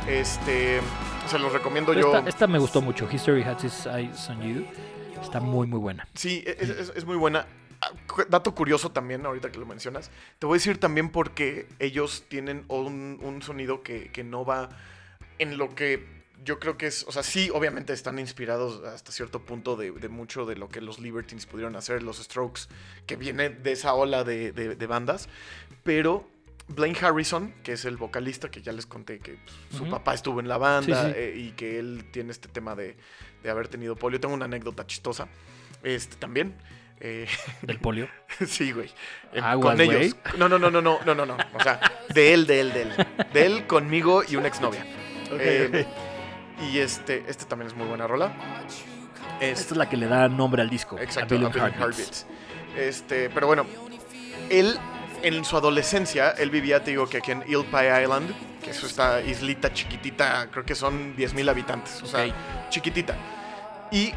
Este, se los recomiendo Pero yo. esta, esta me gustó mucho. History Has Its Eyes on You. Está muy, muy buena. Sí, es, es- es muy buena. Ah, Dato curioso también, ahorita que lo mencionas. Te voy a decir también por qué ellos tienen un, un sonido que, que no va en lo que yo creo que es. O sea, sí, obviamente están inspirados hasta cierto punto de, de mucho de lo que los Libertines pudieron hacer, los Strokes, que viene de esa ola de, de- de bandas. Pero Blaine Harrison, que es el vocalista, que ya les conté que pues, su papá estuvo en la banda Sí, sí. eh, y que él tiene este tema de, de haber tenido polio. Tengo una anécdota chistosa. Este también. Eh, Del polio. sí, güey. Eh, Aguas, con ellos. No, no, no, no, no, no, no, no. O sea, de él, de él, de él. De él conmigo y una exnovia. Eh, Y este, este también es muy buena rola. Esta Este, es la que le da nombre al disco. exacto, a Billion a Billion Heartbeats. Heartbeats. Este, pero bueno, él en su adolescencia, él vivía, te digo, que aquí en Eel Pie Island, que es esta islita chiquitita, creo que son 10.000 habitantes, o sea, chiquitita. Y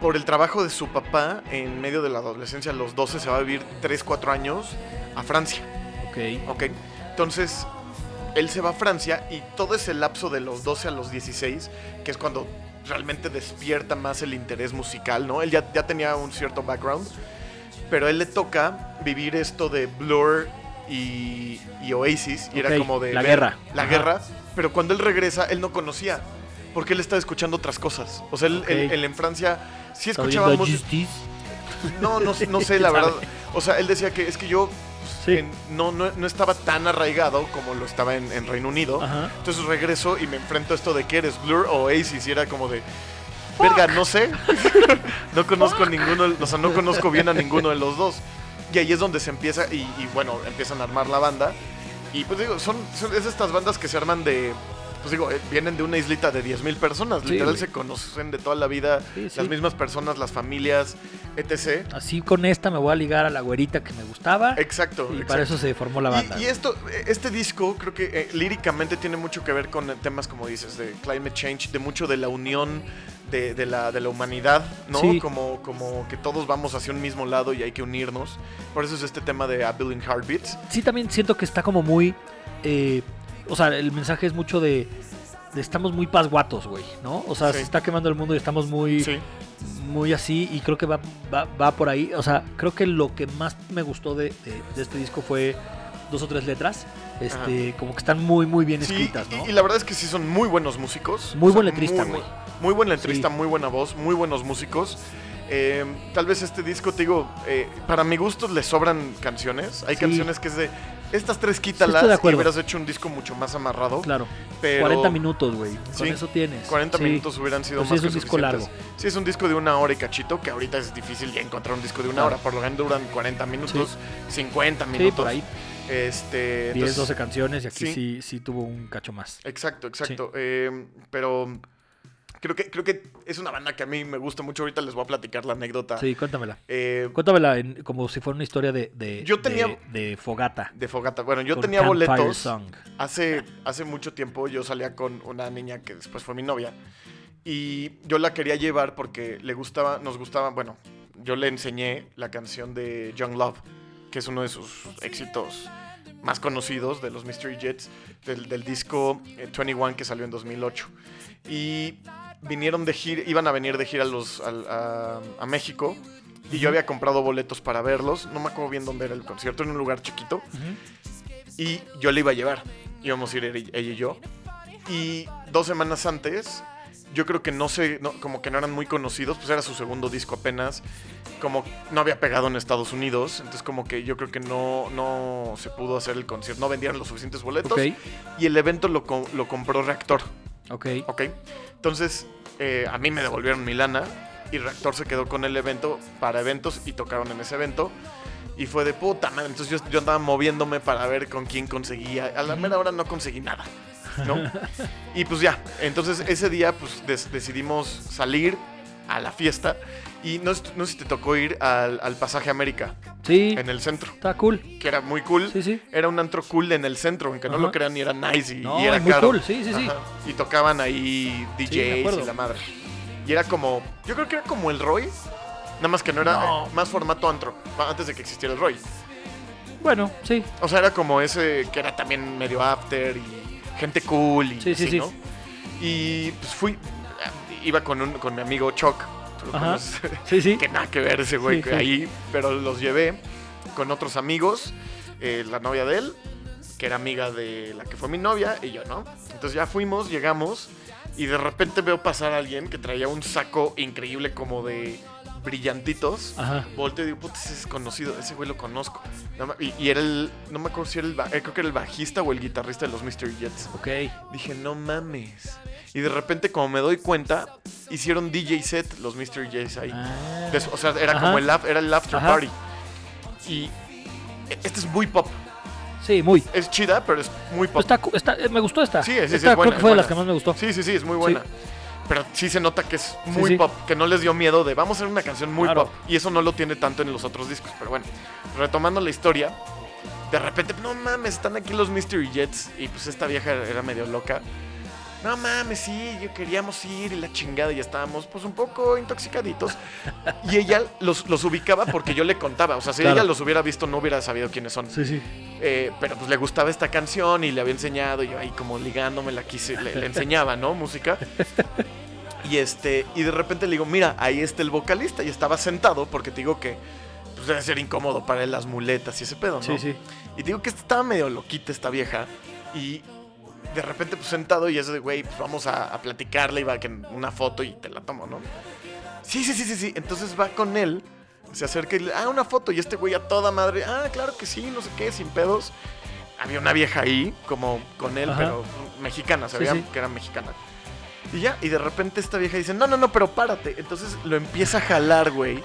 por el trabajo de su papá, en medio de la adolescencia, a los 12 se va a vivir 3, 4 años a Francia. Ok. Ok, entonces él se va a Francia y todo ese lapso de los 12 a los 16, que es cuando realmente despierta más el interés musical, ¿no? Él ya, ya tenía un cierto background, pero a él le toca vivir esto de Blur y, y Oasis, y era como de... la ver guerra. La Ajá. guerra, pero cuando él regresa, él no conocía, porque él estaba escuchando otras cosas. O sea, él, Ok. él- él en Francia sí. Justice. No, no, no sé, la ¿Quién verdad. O sea, él decía que es que yo Sí. no, no, no estaba tan arraigado como lo estaba en, en Reino Unido. Ajá. Entonces regreso y me enfrento a esto de que eres Blur o Oasis y era como de... Verga, no sé. no conozco ninguno, o sea, no conozco bien a ninguno de los dos. Y ahí es donde se empieza y, y, bueno, empiezan a armar la banda. Y pues digo, son, son es estas bandas que se arman de... Pues digo, eh, vienen de una islita de 10.000 personas. Sí, Literal güey. se conocen de toda la vida. Sí. Las mismas personas, las familias, etc. Así con esta me voy a ligar a la güerita que me gustaba. Exacto. y exacto. para eso se formó la banda. Y, y esto, este disco creo que eh, líricamente tiene mucho que ver con eh, temas como dices, de climate change, de mucho de la unión de, de la, de la humanidad, ¿no? Sí. Como, como que todos vamos hacia un mismo lado y hay que unirnos. Por eso es este tema de A Billion Heartbeats. sí también siento que está como muy eh, o sea el mensaje es mucho de, de estamos muy pasguatos güey no o sea Sí. se está quemando el mundo y estamos muy Sí. muy así y creo que va, va, va por ahí o sea creo que lo que más me gustó de, de- de este disco fue dos o tres letras este como que están muy muy bien Sí, escritas y- no y, la verdad es que sí son muy buenos músicos. Muy buen letrista, muy, güey. Muy buen letrista, muy buena voz, muy buenos músicos. Eh, tal vez este disco, te digo, eh, para mi gusto le sobran canciones. Hay Sí. canciones que es de, estas tres quítalas de y hubieras hecho un disco mucho más amarrado. claro Pero 40 minutos güey con Sí, eso tienes 40 Sí. minutos hubieran sido Pues sí, más es que un disco largo. Sí, es un disco de una hora y cachito, que ahorita es difícil ya encontrar un disco de una Claro. hora. Por lo general duran 40 minutos, 50 sí minutos. por ahí Este, 10, entonces- 12 canciones y aquí sí. sí, sí, tuvo un cacho más. Exacto, exacto. Eh, pero creo que, creo que es una banda que a mí me gusta mucho. Ahorita les voy a platicar la anécdota. Sí, cuéntamela. Eh, Cuéntamela en- como si fuera una historia de, de, Yo tenía- de, de fogata. de Fogata. Bueno, yo tenía boletos. Song. Hace, hace mucho tiempo yo salía con una niña que después fue mi novia. Y yo la quería llevar porque le gustaba, nos gustaba, bueno, yo le enseñé la canción de Young Love, que es uno de sus éxitos más conocidos de los Mystery Jets, del, del disco eh, 21 que salió en 2008. Y vinieron de gira, iban a venir de gira a, los, a, a México. Y yo había comprado boletos para verlos. No me acuerdo bien dónde era el concierto, en un lugar chiquito. Y yo le iba a llevar. Íbamos a ir ella y yo. Y dos semanas antes, yo creo que no sé, no- como que no eran muy conocidos, pues era su segundo disco apenas. Como no había pegado en Estados Unidos. Entonces, como que yo creo que no, no se pudo hacer el concierto. No vendían los suficientes boletos. Y el evento lo, lo compró Reactor. ok. ¿Ok? Entonces, eh, a mí me devolvieron mi lana. Y Reactor se quedó con el evento para eventos y tocaron en ese evento. Y fue de puta madre. Entonces yo, yo andaba moviéndome para ver con quién conseguía. A la mera hora no conseguí nada. ¿No? y pues ya. Entonces ese día pues des- decidimos salir a la fiesta. Y no, no sé si te tocó ir al, al Pasaje América Sí, en el centro. está cool. Que era muy cool. Sí, sí. Era un antro cool en el centro, aunque no Ajá. lo crean, y era nice y, No, y era muy caro. cool, sí, sí, sí. Y tocaban ahí DJs y la madre. Y era como, yo creo que era como el Roy, nada más que no era No. más formato antro, antes de que existiera el Roy. Bueno, sí. O sea, era como ese que era también medio after y gente cool y Sí, sí, así, sí. ¿no? Y pues fui, iba con, un, con mi amigo conoces, Sí, sí. que nada que ver ese güey sí. ahí, pero los llevé con otros amigos, eh, la novia de él, que era amiga de la que fue mi novia, y yo, ¿no? Entonces ya fuimos, llegamos, y de repente veo pasar a alguien que traía un saco increíble como de brillantitos. Ajá. Volteo y digo, puta, ese es conocido, ese güey lo conozco. No y, y era el, no me acuerdo si era el, eh, creo que era el bajista o el guitarrista de los Mystery Jets. Ok. Dije, no mames. Y de repente, como me doy cuenta, hicieron DJ set los Mystery Jets ahí. Ah. O sea, era Ajá. como el, era el after Ajá. party. Y este es muy pop. Sí, muy. Es chida, pero es muy pop. Está, cu- está, eh, me gustó esta. Sí, sí, sí, Esta es buena, creo que fue de las que más me gustó. Sí, sí, sí, es muy buena. Pero sí se nota que es muy sí. pop, que no les dio miedo de vamos a hacer una canción muy Claro. pop. Y eso no lo tiene tanto en los otros discos. Pero bueno, retomando la historia, de repente, no mames, están aquí los Mystery Jets. Y pues esta vieja era medio loca. No mames, sí, yo queríamos ir y la chingada y estábamos pues un poco intoxicaditos. Y ella los, los ubicaba porque yo le contaba. O sea, si Claro. ella los hubiera visto no hubiera sabido quiénes son. Sí, sí. Eh, pero pues le gustaba esta canción y le había enseñado y yo ahí como ligándome la quise, le, le enseñaba, ¿no? Música. Y este, y de repente le digo, mira, ahí está el vocalista y estaba sentado porque te digo que pues debe ser incómodo para él las muletas y ese pedo, ¿no? Sí, sí. Y te digo que estaba medio loquita esta vieja y de repente pues sentado y es de, güey, pues vamos a, a platicarle y va que una foto y te la tomo, ¿no? Sí, sí, sí, sí, sí. Entonces va con él, se acerca y le, ah, una foto y este güey a toda madre, ah, claro que sí, no sé qué, sin pedos. Había una vieja ahí, como con él, Ajá. pero mexicana, Sí, sí. que era mexicana. Y ya, y de repente esta vieja dice, no, no, no, pero párate. Entonces lo empieza a jalar, güey.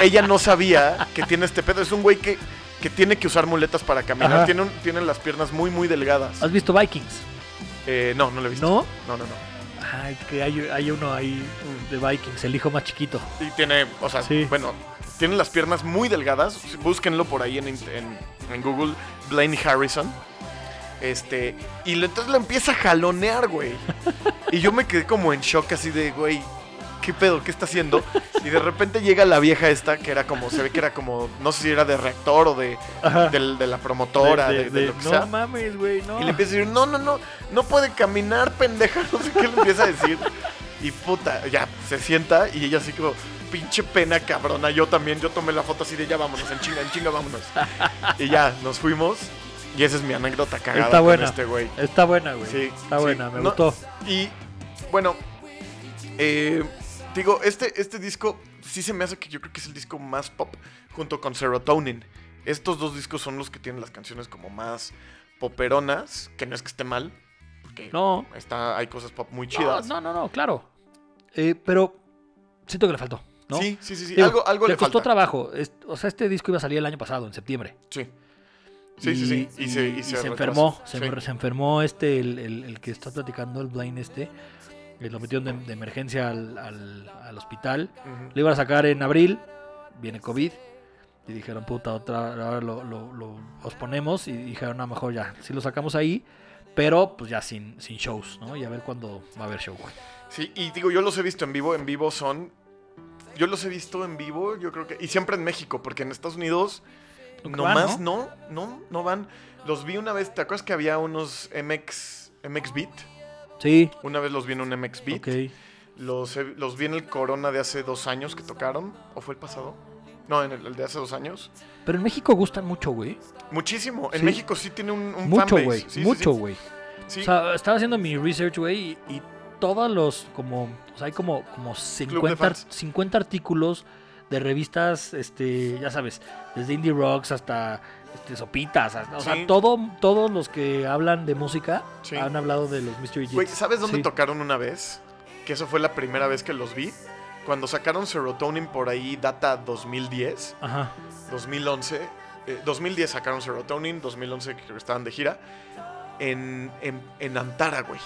Ella no sabía que tiene este pedo. Es un güey que, que tiene que usar muletas para caminar. Tiene, un- tiene las piernas muy, muy delgadas. ¿Has visto Vikings? Eh, no, no lo he visto. ¿No? No, no, no. Ay, que hay, hay uno ahí de Vikings, el hijo más chiquito. Y tiene, o sea, Sí. bueno, tiene las piernas muy delgadas. Búsquenlo por ahí en, en, en Google, Blaine Harrison. Este, y entonces lo empieza a jalonear, güey. Y yo me quedé como en shock, así de, güey, ¿qué pedo? ¿Qué está haciendo? Y de repente llega la vieja esta, que era como, se ve que era como, no sé si era de reactor o de, de la promotora, de, de lo que no sea. mames, güey, no. Y le empieza a decir, no, no, no, no puede caminar, pendeja. No sé qué le empieza a decir. Y puta, ya, se sienta y ella así como, pinche pena cabrona. Yo también, yo tomé la foto así de ya vámonos, en chinga, en chinga, vámonos. y ya, nos fuimos. Y esa es mi anécdota cagada Está con buena. este güey. Está buena, güey. Sí, Está sí. buena, me No, gustó. Y bueno, eh, digo, este, este disco sí se me hace que yo creo que es el disco más pop junto con Serotonin. Estos dos discos son los que tienen las canciones como más poperonas, que no es que esté mal, porque No. está, hay cosas pop muy chidas. no, no, no, claro. Eh, pero siento que le faltó, ¿no? Sí, sí, sí, sí. Digo, algo algo le, le costó falta. trabajo. Es- o sea, este disco iba a salir el año pasado, en septiembre. Sí. Sí, sí, sí. Y se, y se retrasó. enfermó. Se, Sí. se enfermó este, el, el- el que está platicando, el Blaine este. Lo metieron de, de emergencia al, al- al hospital. Lo iban a sacar en abril. Viene COVID. Y dijeron, puta, otra, ahora lo, lo, lo posponemos. Y dijeron, a lo mejor ya, sí lo sacamos ahí. Pero pues ya sin, sin shows, ¿no? Y a ver cuándo va a haber show. Sí, y digo, yo los he visto en vivo. En vivo son. Yo los he visto en vivo, yo creo que. Y siempre en México, porque en Estados Unidos. Nomás van, no, no, no van. Los vi una vez, ¿te acuerdas que había unos MX, MX Beat? Sí. Una vez los vi en un MX Beat. Ok. Los, los vi en el Corona de hace dos años que tocaron. ¿O fue el pasado? No, en el, el de hace dos años. Pero en México gustan mucho, güey. Muchísimo. En Sí. México sí tiene un, un Mucho, güey. Sí, mucho, güey. Sí. O sea, estaba haciendo mi research, güey, y, y todos los, como, o sea, hay como, como 50, fans. 50 artículos de revistas, este, ya sabes, desde Indie Rocks hasta este, Sopitas, o Sí. sea, todo, todos los que hablan de música Sí. han hablado de los Mystery Jets. Güey, ¿sabes dónde Sí. tocaron una vez? Que eso fue la primera vez que los vi. Cuando sacaron Serotonin por ahí, data 2010, Ajá. 2011. eh, 2010 sacaron Serotonin, 2011 que estaban de gira. En, en, en Antara, güey.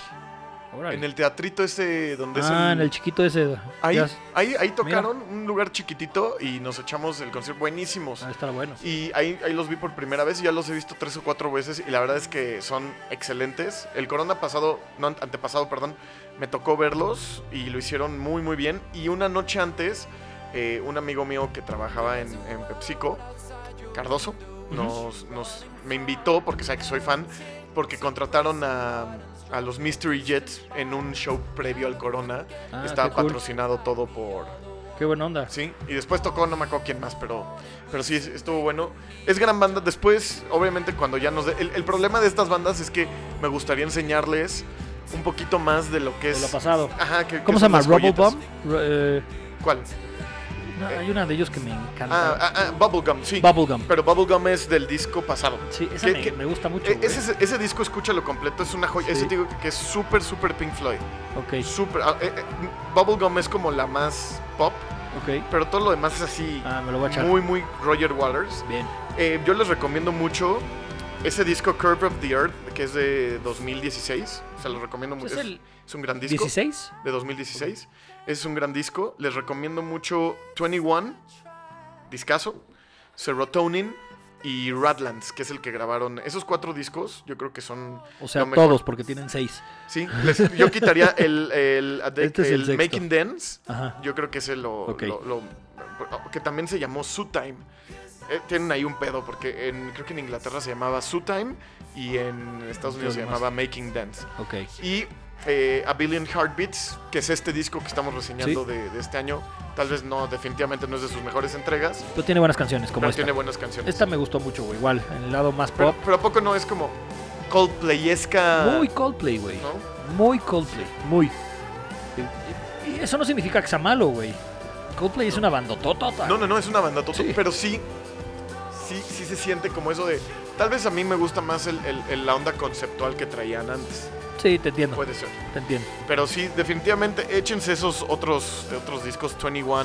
Órale. En el teatrito ese donde es ah, el... en el chiquito ese. Ahí, ya- ahí, ahí tocaron, un lugar chiquitito y nos echamos el concierto. Buenísimos. ah, está bueno. Y ahí, ahí los vi por primera vez y ya los he visto tres o cuatro veces y la verdad es que son excelentes. El corona pasado, no, ante- antepasado, perdón, me tocó verlos y lo hicieron muy muy bien. Y una noche antes, eh, un amigo mío que trabajaba en, en PepsiCo, Cardoso, nos, nos- me invitó, porque sabe que soy fan, porque contrataron a, a los Mystery Jets en un show previo al corona. Ah, Estaba qué cool. patrocinado todo por, Qué buena onda. Sí, y después tocó, no me acuerdo quién más, pero, pero sí, estuvo bueno. Es gran banda. Después, obviamente, cuando ya nos... dé- el, el problema de estas bandas es que me gustaría enseñarles un poquito más de lo que De es... lo pasado. Ajá, que, que ¿Cómo se son llama? las joyitas. ¿Rubble Bomb? Eh, ¿Cuál? No, hay una de ellos que me Ah, encanta. ah, ah, Bubblegum, sí. Bubblegum. Pero Bubblegum es del disco pasado. Sí, esa ¿Qué- me, me gusta mucho. E- ese, ese disco, escúchalo completo, es una joya. Sí. Ese digo que es súper, súper Pink Floyd. Ok, Súper. ah, eh, eh, Bubblegum es como la más pop, ok. pero todo lo demás es así... Ah, me lo voy a echar. muy, muy Roger Waters. Bien. Eh, yo les recomiendo mucho ese disco Curve of the Earth, que es de 2016. Se los recomiendo mucho. ¿Es Es, el es un gran disco 16? de 2016. Es un gran disco. Les recomiendo mucho 21, discaso, Serotonin y Radlands, que es el que grabaron. Esos cuatro discos, yo creo que son. O sea, todos, porque tienen 6. Sí, les- yo quitaría el, el, Este es el. Making Dance. Ajá. Yo creo que ese lo, lo- lo- que también se llamó Suit Time. Eh, tienen ahí un pedo porque en, creo que en Inglaterra se llamaba Suit Time y en Estados Unidos se llamaba Making Dance. Ok. Y eh, A Billion Heartbeats, que es este disco que estamos reseñando Sí. de, de este año. Tal vez no, definitivamente no es de sus mejores entregas, Pero tiene buenas canciones, como pero esta. tiene buenas canciones. Esta me gustó mucho, güey. Igual, en el lado más pop. pero ¿a poco no es como Coldplayesca? Muy Coldplay, güey. ¿no? Muy Coldplay. Muy. Y, eso no significa que sea malo, güey. Coldplay es una bandototota. No, no, no, es una banda toto, Sí. pero sí, sí, sí se siente como eso de. Tal vez a mí me gusta más el, el- el- la onda conceptual que traían antes. Sí, te entiendo. Puede ser. Te entiendo. Pero sí, definitivamente échense esos otros, de otros discos: 21,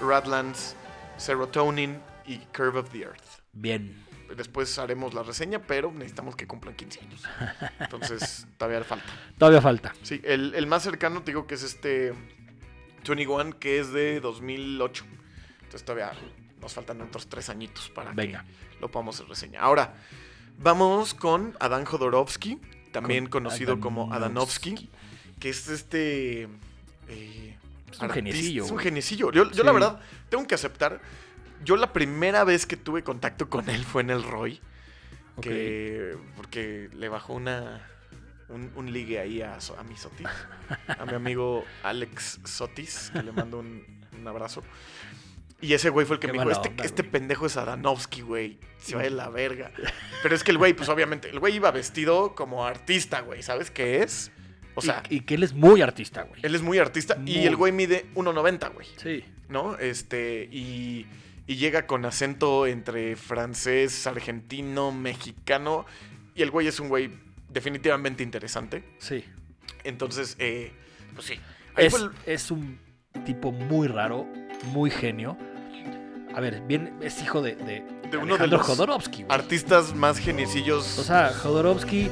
Radlands, Serotonin y Curve of the Earth. Bien. Después haremos la reseña, pero necesitamos que cumplan 15 años. Entonces, todavía falta. Todavía falta. Sí, el, el más cercano te digo que es este 21, que es de 2008. Entonces todavía nos faltan otros tres añitos para Venga. que lo podamos hacer reseña. Ahora, vamos con Adán Jodorowsky, también Con conocido como Adanovsky. Que es este... eh, Es un artista- geniecillo, Es un geniecillo. Yo, yo Sí. la verdad tengo que aceptar, yo la primera vez que tuve contacto con él fue en el Roy, que porque le bajó una un, un ligue ahí a, a mi Sotis, a mi amigo Alex Sotis, que le mando un, un abrazo. Y ese güey fue el que Qué me dijo, este, onda, este güey". pendejo es Adanovsky, güey. Se va de la verga. Pero es que el güey, pues obviamente, el güey iba vestido como artista, güey. ¿Sabes qué es? O sea, y, y que él es muy artista, güey. él es muy artista y el güey mide 1.90, güey. Sí. ¿no? Este, y, y llega con acento entre francés, argentino, mexicano. Y el güey es un güey definitivamente interesante. Sí. Entonces, eh, pues sí. Es, el- es un tipo muy raro, muy genio. A ver, bien, es hijo de, de- de uno de los Jodorowsky, güey. artistas más geniecillos. O sea, Jodorowsky,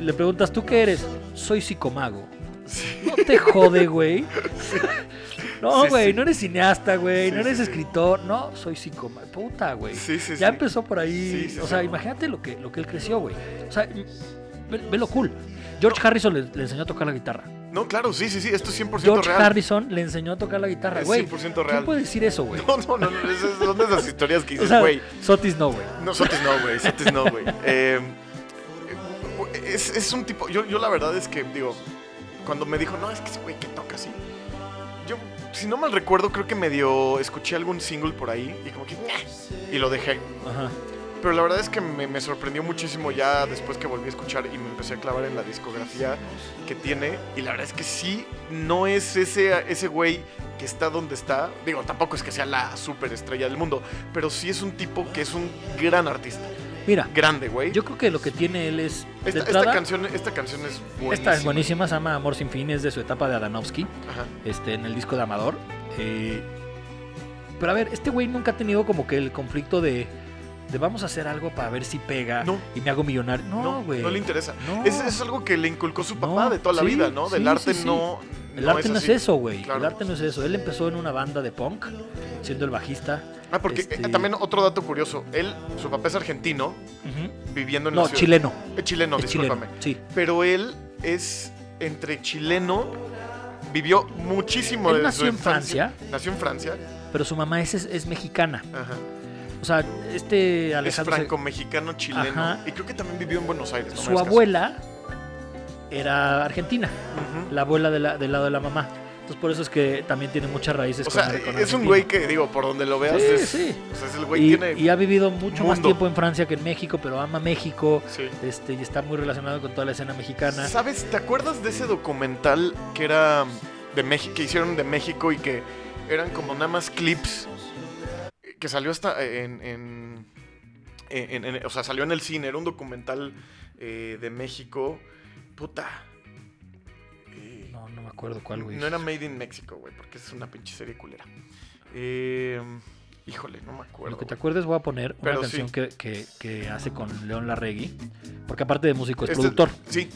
le preguntas, ¿tú qué eres? Soy psicomago. Sí. No te jode, güey. No, güey, sí. no eres cineasta, güey, Sí, no eres escritor. No, soy psicomago. Puta, güey. Sí, sí, ya sí. empezó por ahí. Sí, sí, o sea, imagínate lo que, lo que él creció, güey. O sea, ve, ve lo cool. George Harrison le, le enseñó a tocar la guitarra. No, claro, sí, sí, sí, esto es 100% George real. Harrison le enseñó a tocar la guitarra, güey. 100% ¿Quién real. puede decir eso, güey? No, no, no, no, esas son de esas historias que o dices, sea, güey. Sotis no, güey. No, Sotis no, güey. Sotis no, güey. Eh, es, es un tipo. Yo, yo la verdad es que, digo, cuando me dijo, no, es que ese güey que toca así. Yo, si no mal recuerdo, creo que medio escuché algún single por ahí y como que. "Nah", Y lo dejé. Ajá. Pero la verdad es que me, me sorprendió muchísimo ya después que volví a escuchar y me empecé a clavar en la discografía que tiene. Y la verdad es que sí, no es ese, ese güey que está donde está. Digo, tampoco es que sea la superestrella del mundo, pero sí es un tipo que es un gran artista. Mira, Grande, güey. yo creo que lo que tiene él es. Esta, canción, esta canción es buenísima. esta es buenísima, se llama Amor sin fin, es de su etapa de Adanovsky, Ajá. este, en el disco de Amador. Eh, pero a ver, este güey nunca ha tenido como que el conflicto de, de vamos a hacer algo para ver si pega No. y me hago millonario. No, No, güey. no le interesa. No. Es, es algo que le inculcó su papá No, de toda la sí, vida, ¿no? Del sí, arte sí, no. El no arte no es eso, güey. Claro. El arte no es eso. Él empezó en una banda de punk, siendo el bajista. Ah, porque Este- eh, también otro dato curioso. Él, su papá es argentino, viviendo en No, la ciudad. chileno. Eh, chileno, es chileno. discúlpame. Sí. Pero él es entre chileno, vivió muchísimo Él de nació su en. Francia. Nació en Francia. Pero su mamá es, es, es mexicana. Ajá. O sea, este Es Alejandro. se- franco-mexicano chileno. Ajá. Y creo que también vivió en Buenos Aires. no su abuela era argentina. La abuela de la- del lado de la mamá. Entonces por eso es que también tiene muchas raíces O con- sea, con es un güey que, digo, por donde lo veas, Sí, es, sí. o sea, es el güey Y, tiene... y ha vivido mucho más tiempo en Francia que en México, pero ama México. Sí. Este, y está muy relacionado con toda la escena mexicana. ¿Sabes? ¿Te acuerdas de ese documental que era de México, que hicieron de México y que eran como nada más clips que salió hasta en, en- en- en- o sea, salió en el cine, era un documental eh, de México, puta. Eh, No, no me acuerdo cuál, güey. no era Made in Mexico, güey, porque es una pinche serie culera. Eh, híjole, no me acuerdo. Lo que te acuerdes voy a poner una canción sí. que, que- que hace con León Larregui. Porque aparte de músico es Este- productor. Sí,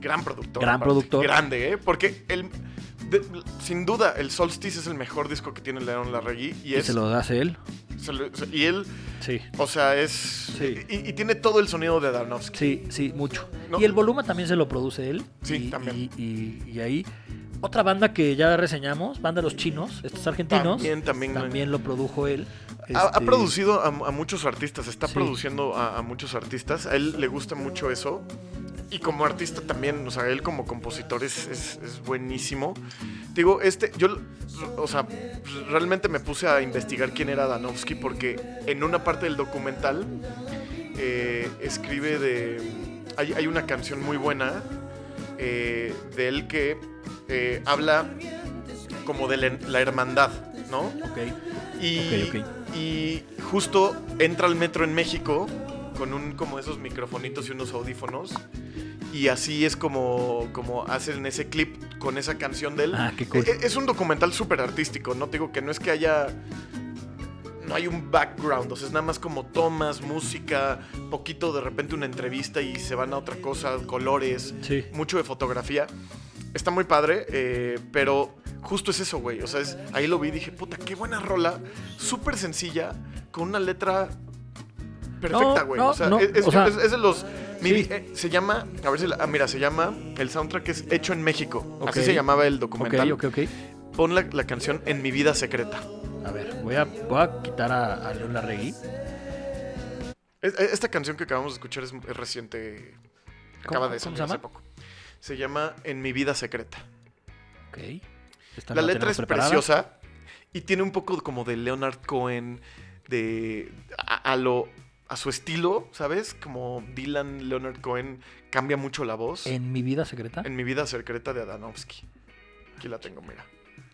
gran productor. Gran aparte. productor. Grande, ¿eh? Porque el, de- sin duda el Solstice es el mejor disco que tiene León Larregui. Y, Y es, se lo hace él. Se lo- se- y él, Sí. o sea, es... Sí. Y, y tiene todo el sonido de Aronofsky. Sí, sí, mucho. No. Y el volumen también se lo produce él. Sí, y, también. Y, ahí. Otra banda que ya reseñamos, Banda Los Chinos, estos argentinos. También, también. también lo produjo él. Ha, ha Este, producido a, a muchos artistas, está Sí. produciendo a, a muchos artistas. A él le gusta mucho eso. Y como artista también, o sea, él como compositor es, es- es buenísimo. Digo, este, yo, o sea, realmente me puse a investigar quién era Danovsky porque en una parte del documental eh, escribe de... Hay, hay una canción muy buena eh, de él que eh, habla como de la, la hermandad, ¿no? Ok. Y, Ok, y justo entra al metro en México con un como esos microfonitos y unos audífonos. Y así es como, como hacen ese clip con esa canción de él. Ah, qué cool. E- Es un documental súper artístico, no te digo que no es que haya. No hay un background, o sea, es nada más como tomas, música, poquito de repente una entrevista y se van a otra cosa, colores, Sí. mucho de fotografía. Está muy padre, eh, pero justo es eso, güey. O sea, es- ahí lo vi y dije, puta, qué buena rola, súper sencilla, con una letra perfecta, No, güey. no, o sea, no, es, es- o sea, es- es de los... mi- sí. eh, se llama, a ver si, la- ah, mira, se llama, el soundtrack es Hecho en México. Así Ok. se llamaba el Ok, documental. ok, ok. Pon la, la canción En mi vida secreta. A ver, voy a, voy a quitar a, a León Larregui. Es- es- Esta canción que acabamos de escuchar es, es reciente. Acaba ¿Cómo- de cómo salir se llama? hace poco. Se llama En mi vida secreta. Ok. Esta La no letra es preparada. preciosa y tiene un poco como de Leonard Cohen, de a, a lo a su estilo, ¿sabes? Como Dylan Leonard Cohen cambia mucho la voz. En, En mi vida secreta. mi vida secreta de Adanovsky. Aquí la tengo, mira.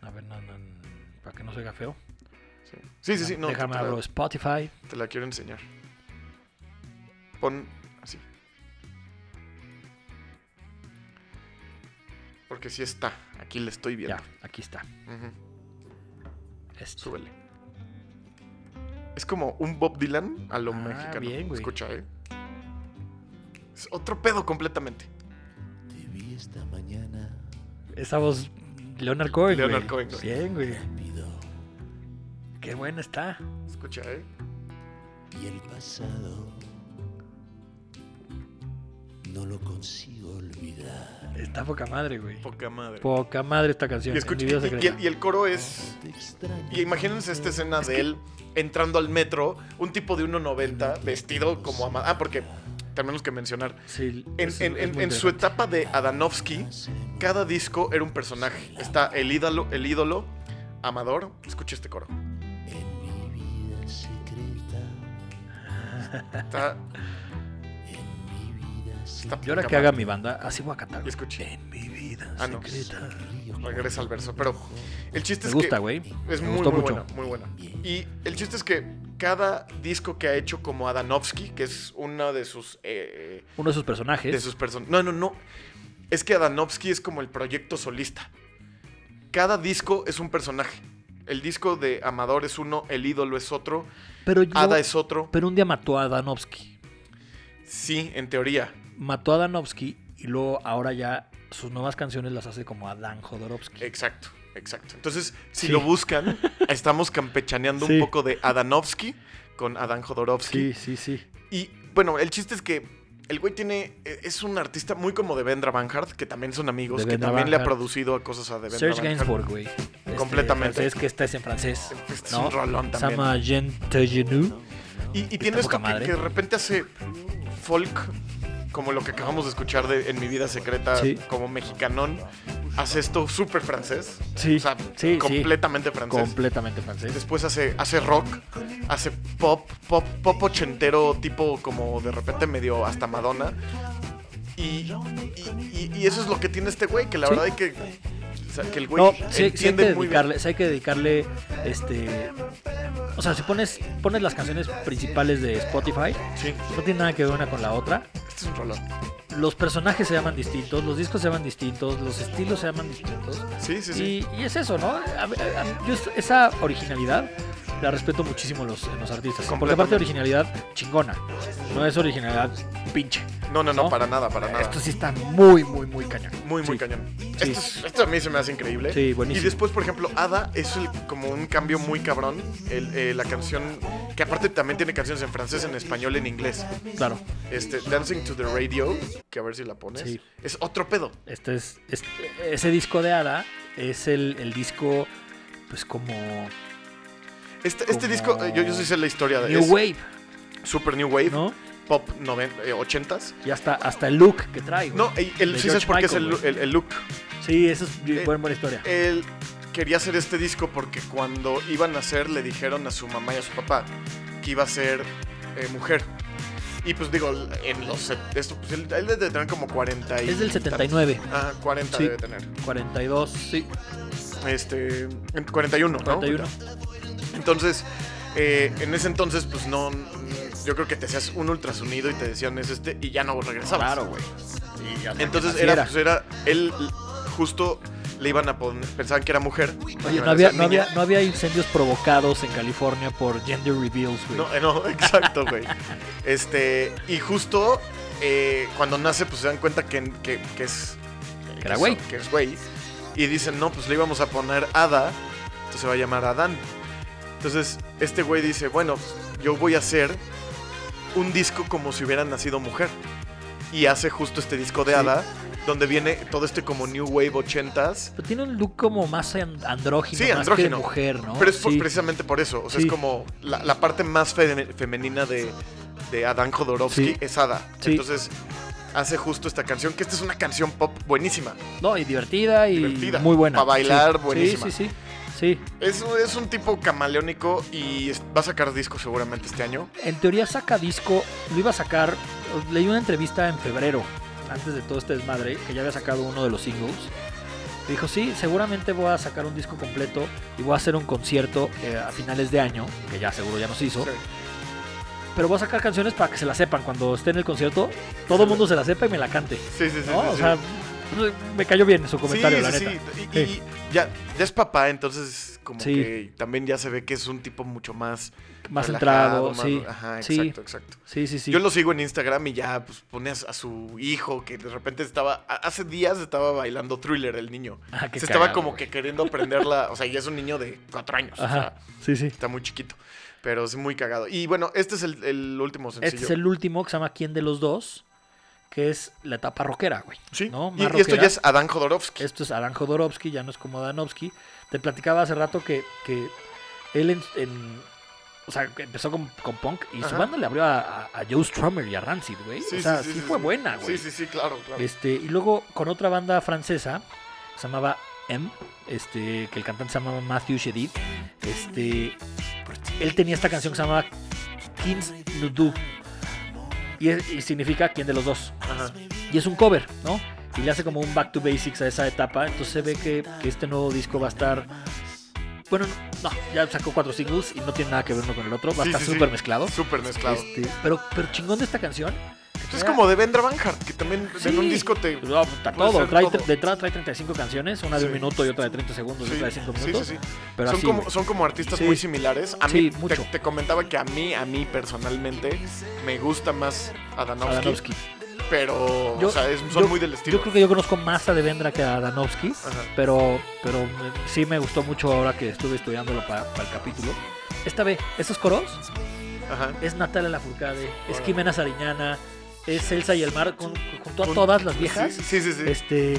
A ver, no, no, para que no se oiga feo. Sí, sí, sí. sí, no, Déjame abro la, Spotify. te la quiero enseñar. Pon así. Porque sí está. Aquí le estoy viendo. Ya, aquí está. Este. Súbele. Es como un Bob Dylan a lo Ah, mexicano. bien, güey. Escucha, ¿eh? Es otro pedo completamente. Te vi esta mañana Esa voz, Leonard Cohen. Leonard güey. Cohen, güey. Bien, güey. rápido Qué buena está. Escucha, ¿eh? y el pasado no lo consigo olvidar. Está poca madre, güey. Poca madre. Poca madre esta canción. Y, escucha, y- el, y el coro es. Extraño Y imagínense esta escena de él entrando al metro, un tipo de 1.90 vestido como ama- Ah, porque tenemos que mencionar. Sí, En, es- en- es en- muy en su etapa de Adanovsky, cada disco era un personaje. Está el ídolo, el ídolo, Amador. Escucha este coro. en mi vida secreta, Está, está Y ahora que haga mi banda, así voy a cantar. güey. Escuche. En mi vida Ah, no. secreta. Regresa al verso. Pero el chiste Me es gusta, que. güey. Es Me muy, gustó muy mucho. buena, muy buena. Y el chiste es que cada disco que ha hecho como Adanovsky, que es una de sus. eh, Uno de sus personajes. de sus personas. No, no, no. Es que Adanovsky es como el proyecto solista. Cada disco es un personaje. El disco de Amador es uno, el ídolo es otro, pero, yo- Ada es otro. pero un día mató a Danovsky. Sí, en teoría. Mató a Danovsky y luego ahora ya sus nuevas canciones las hace como Adán Jodorowsky. Exacto, exacto. Entonces, si Sí. lo buscan, estamos campechaneando Sí. un poco de Adanovsky con Adán Jodorowsky. Sí, sí, sí. Y bueno, el chiste es que el güey tiene. e, Es un artista muy como de Vendra Van Hart, que también son amigos, que también Van le ha producido cosas a de Vendra Serge Van. Gainsbourg, güey. Este, Completamente. francés, que esta es en francés. Este es ¿no? un rolón también. Sama Jean Tegenu. Y, y tiene esto que, que de repente hace folk, como lo que acabamos de escuchar de En mi vida secreta, Sí. como mexicanón. Hace esto súper francés. Sí, O sea, sí, sí. completamente francés. Completamente francés. Después hace, hace rock, hace pop, pop, pop ochentero, tipo como de repente medio hasta Madonna. Y, y- eso es lo que tiene este güey, que la verdad hay que. o sea, que el güey No, sí, sí hay que dedicarle, sí hay que dedicarle, este, o sea, si pones, pones las canciones principales de Spotify, no tiene nada que ver una con la otra. Este es un rolón. Los personajes se llaman distintos, los discos se llaman distintos, los estilos se llaman distintos. Sí, sí, sí. Y, es eso, ¿no? A a yo esa originalidad la respeto muchísimo en los, en los artistas. Porque aparte de originalidad chingona, no es originalidad pinche. No, no, no, ¿no? para nada, para nada. Esto sí está muy, muy, muy cañón. Muy, muy Sí. cañón. Esto, es- esto a mí se me hace increíble. Sí, buenísimo. Y después, por ejemplo, Ada es el- como un cambio muy cabrón. El- eh, la canción, que aparte también tiene canciones en francés, en español, en inglés. Claro, Este, Dancing to the Radio, que a ver si la pones. Sí. Es otro pedo. este es, este- ese disco de Ada es el, el disco, pues como Este, este disco, eh, yo, yo sí sé la historia. de New es Wave, Super New Wave, ¿no? pop noven- eh, 80s. Y hasta, hasta el look que trae. güey. No, y el, De sí sabes George por qué es el, Michael, el- el look. Sí, eso es Eh, buena, buena historia. Él quería hacer este disco porque cuando iban a hacer le dijeron a su mamá y a su papá que iba a ser eh, mujer. Y pues digo, en los... set- Esto, pues, él, él debe tener como 40 y... Es del 79, Ah, 40 Sí. debe tener. 42, sí, Este... en 41, ¿no? 41. Entonces, eh, en ese entonces, pues no... Yo creo que te hacías un ultrasonido y te decían es este y ya no regresabas. Claro, güey. Entonces era, pues era... Él justo le iban a poner... Pensaban que era mujer. Oye, no había, no, había, no había incendios provocados en California por gender reveals, güey. No, eh, no, exacto, güey. Este, y justo eh, cuando nace, pues se dan cuenta que, que, que es. Que era es- güey. Que es güey. Y dicen, no, pues le íbamos a poner Ada, entonces se va a llamar Adán. Entonces, este güey dice, bueno, yo voy a hacer un disco como si hubiera nacido mujer. Y hace justo este disco de Sí. Ada, donde viene todo este como New Wave 80s. Pero tiene un look como más an- andrógino, Sí, más andrógino. que mujer, ¿no? Pero es Sí. precisamente por eso. O sea, es como la, la parte más fe- femenina de, de Adán Jodorowsky es Ada. Entonces hace justo esta canción, que esta es una canción pop buenísima. No, y divertida y Divertida. muy buena. Pa' bailar, Sí. buenísima. Sí, sí, sí. Sí. Es, es un tipo camaleónico y va a sacar disco seguramente este año. En teoría saca disco, lo iba a sacar, leí una entrevista en febrero, antes de todo este desmadre, que ya había sacado uno de los singles. Dijo, sí, seguramente voy a sacar un disco completo y voy a hacer un concierto eh, a finales de año, que ya seguro ya nos hizo. Sí. Pero voy a sacar canciones para que se la sepan. Cuando esté en el concierto, todo el mundo se la sepa y me la cante. Sí, sí, sí. ¿no? sí, o sí. Me cayó bien su comentario, sí, la sí, neta. sí. Y, y ya, ya es papá, entonces como que también ya se ve que es un tipo mucho más Más relajado, centrado, más- sí. Ajá, Sí. exacto, exacto. Sí, sí, sí. Yo lo sigo en Instagram y ya pues pone a, a su hijo que de repente estaba, hace días estaba bailando thriller el niño. Ah, qué Se estaba como güey. que queriendo aprenderla, o sea, ya es un niño de cuatro años, o Ajá. sea, Sí, sí. está muy chiquito, pero es muy cagado. Y bueno, este es el, el último sencillo. Este es el último que se llama ¿Quién de los dos? Que es la etapa rockera, güey. Sí, ¿no? y, Más y esto ya es Adán Jodorowsky. Esto es Adán Jodorowsky, ya no es como Adanovsky. Te platicaba hace rato que, que él en, en- O sea, empezó con, con punk y su banda le abrió a, a- a Joe Strummer y a Rancid, güey. o sea, sí, fue buena, güey. Sí, sí, sí, claro, claro. Este, y luego con otra banda francesa, que se llamaba M, este, que el cantante se llamaba Matthew Shedid, este, él tenía esta canción que se llamaba Kings Nudu. Y, es- y significa quién de los dos. Ajá. Y es un cover, ¿no? Y le hace como un back to basics a esa etapa. Entonces se ve que, que este nuevo disco va a estar. Bueno, no, ya sacó cuatro singles y no tiene nada que ver uno con el otro. Va a Sí, estar sí, sí. súper mezclado. Súper mezclado. Este, pero, pero chingón de esta canción. Es como de Vendra Van Hart, que también en un disco te... No, está puede todo. Trae, todo. De entrada trae 35 canciones, una de un minuto y otra de 30 segundos y otra de 5 sí, minutos. sí, sí. Pero son, así, como, son como artistas muy similares. A mí, te, mucho. te comentaba que a mí, a mí personalmente, me gusta más Adanovsky. Adanovsky. Pero, Yo- o sea, es- son yo- muy del estilo. Yo creo que yo conozco más a Devendra que a Adanovsky, Ajá. pero, pero sí me gustó mucho ahora que estuve estudiándolo para el capítulo. Esta vez, estos coros Ajá. es Natalia Lafourcade, es. Jimena Sariñana, es Elsa y el Mar, con- junto a todas las viejas. Sí, sí, sí. Este,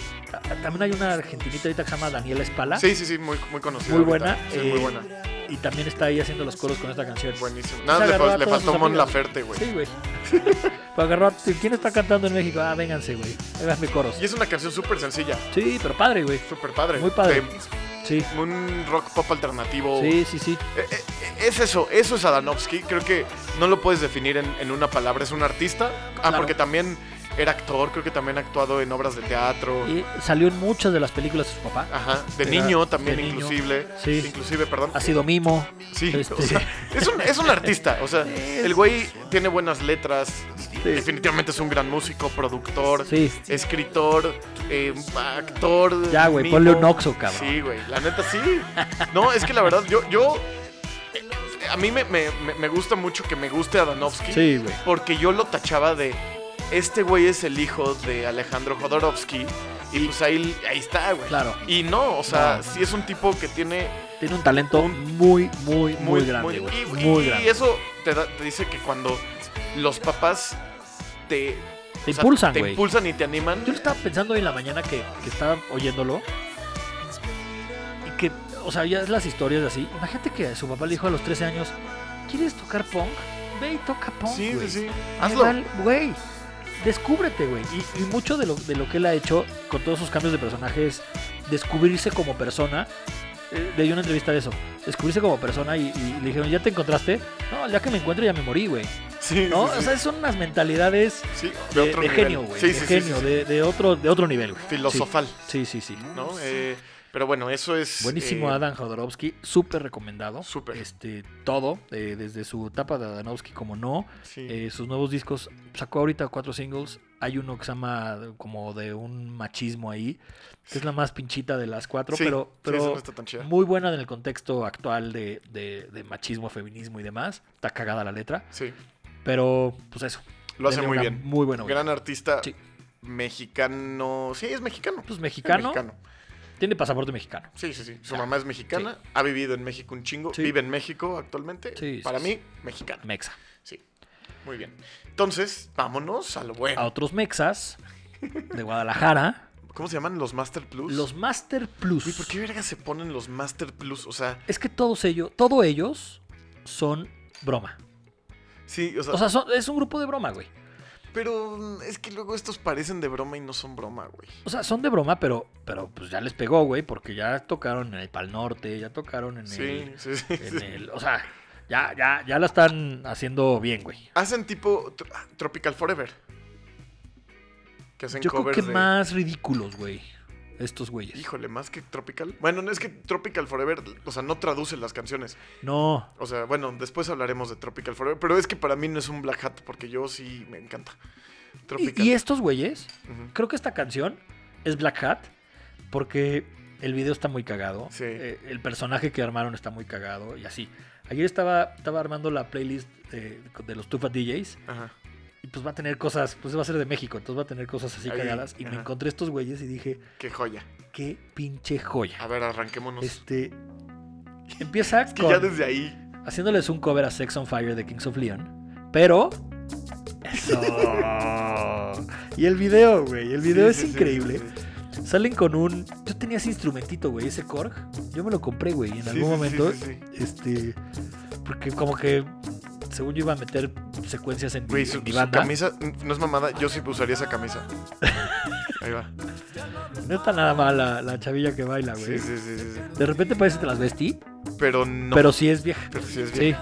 también hay una argentinita ahorita que se llama Daniela Espala. sí, sí, sí, muy, muy conocida. Muy buena, Sí, eh, muy buena. Y también está ahí haciendo los coros con esta canción. Buenísimo. Nada, le, agarró fa- le faltó Mon. Laferte, güey. Sí, güey. Pues agarró a- ¿Quién está cantando en México? Ah, vénganse, güey. Háganme coros. Y es una canción súper sencilla. Sí, pero padre, güey. Súper padre. Muy padre. De Sí. un rock pop alternativo. Sí, sí, sí. Eh, eh, eh, Es eso, eso es Adanovsky. Creo que no lo puedes definir en, en una palabra. Es un artista. Ah, Claro. porque también era actor. Creo que también ha actuado en obras de teatro. Y salió en muchas de las películas de su papá. Ajá. De Era niño también, de niño. inclusive. Sí. Inclusive, perdón. Ha sido mimo. Sí, Este- o sea, es un, es un artista. O sea, el güey tiene buenas letras. Definitivamente es un gran músico, productor, Sí. escritor, eh, actor. Ya, güey, ponle un Oxxo, cabrón. Sí, güey, la neta sí. No, es que la verdad, yo. yo eh, a mí me, me- me- gusta mucho que me guste Adanovsky. Sí, güey. Porque yo lo tachaba de. Este güey es el hijo de Alejandro Jodorowsky. Y pues ahí, ahí está, güey. Claro. Y no, o sea, No. sí es un tipo que tiene Tiene un talento Un- muy, muy, muy, grande, muy- güey. y, Muy y grande. eso te, da- te dice que cuando los papás te, Te o sea, impulsan, te impulsan y te animan. Yo lo estaba pensando hoy en la mañana que, que estaba oyéndolo. Y que, o sea, ya es las historias así. Imagínate que su papá le dijo a los 13 años: ¿Quieres tocar punk? Ve y toca punk. Sí, güey. sí, sí. Hazlo. Güey, descúbrete, güey. Y, y mucho de lo, de lo que él ha hecho con todos sus cambios de personaje es descubrirse como persona. Eh, leí una entrevista de eso. Descubrirse como persona y, y le dijeron, ¿ya te encontraste? No, ya que me encuentro ya me morí, güey. Sí, ¿No? sí, sí. O sea, son unas mentalidades Sí, de, otro de nivel. genio, güey. Sí, de genio. De, de otro, de otro nivel, güey. Filosofal, Sí, sí, sí. ¿no? Eh, pero bueno, eso es. Buenísimo eh, Adam Jodorowsky, súper recomendado. Súper. Este, todo, eh, desde su etapa de Adanovsky como no. Eh, sus nuevos discos, sacó ahorita cuatro singles. Hay uno que se llama como de un machismo ahí, que es la más pinchita de las cuatro, pero, pero no muy buena en el contexto actual de, de- de machismo, feminismo y demás. Está cagada la letra, Sí, pero pues eso. lo hace muy bien. Muy bueno. Gran artista Sí. mexicano. Sí, es mexicano. Pues Es mexicano, tiene pasaporte mexicano. Sí, sí, sí. Su mamá es mexicana, ha vivido en México un chingo, Sí. vive en México actualmente. Sí, Para mí, mexicano. Mexa. Sí. Muy bien. Entonces, vámonos a lo bueno. A otros mexas de Guadalajara, ¿Cómo se llaman los Master Plus? los Master Plus. Uy, ¿por qué verga se ponen los Master Plus? O sea, Es que todos ellos, todos ellos son broma. Sí, o sea, O sea, son- es un grupo de broma, güey. pero mm, es que luego estos parecen de broma y no son broma, güey. O sea, son de broma, pero, pero pues ya les pegó, güey, porque ya tocaron en el Pal Norte, ya tocaron en Sí, el, sí, sí. en el- o sea, ya, ya, ya la están haciendo bien, güey. Hacen tipo tr- Tropical Forever. Que hacen Yo creo que de- más ridículos, güey, estos güeyes. Híjole, más que Tropical. Bueno, no es que Tropical Forever, o sea, no traduce las canciones. No, O sea, bueno, después hablaremos de Tropical Forever, pero es que para mí no es un Black Hat porque yo sí me encanta. y, Tropical. y estos güeyes, creo que esta canción es Black Hat porque el video está muy cagado. Sí. eh, el personaje que armaron está muy cagado y así. Ayer estaba, estaba armando la playlist de, de los Tufa DJs Ajá. Y pues va a tener cosas, pues va a ser de México, entonces va a tener cosas así cagadas. Y me encontré estos güeyes y dije, Qué joya. qué pinche joya. A ver, arranquémonos. Este empieza Es que con- ya desde ahí. haciéndoles un cover a Sex on Fire de Kings of Leon, pero eso. Y el video, güey, el video Sí, es sí, increíble. sí. Salen con un yo tenía ese instrumentito, güey, ese Korg. Yo me lo compré, güey, en algún momento este porque como que según yo iba a meter secuencias en, mi- Güey, en mi su banda. camisa no es mamada. Yo sí usaría esa camisa. Ahí va. No está nada mal la, la chavilla que baila, güey. Sí, sí, sí, sí, sí. De repente parece que te las vestí, Pero no. pero sí es vieja. pero sí es bien.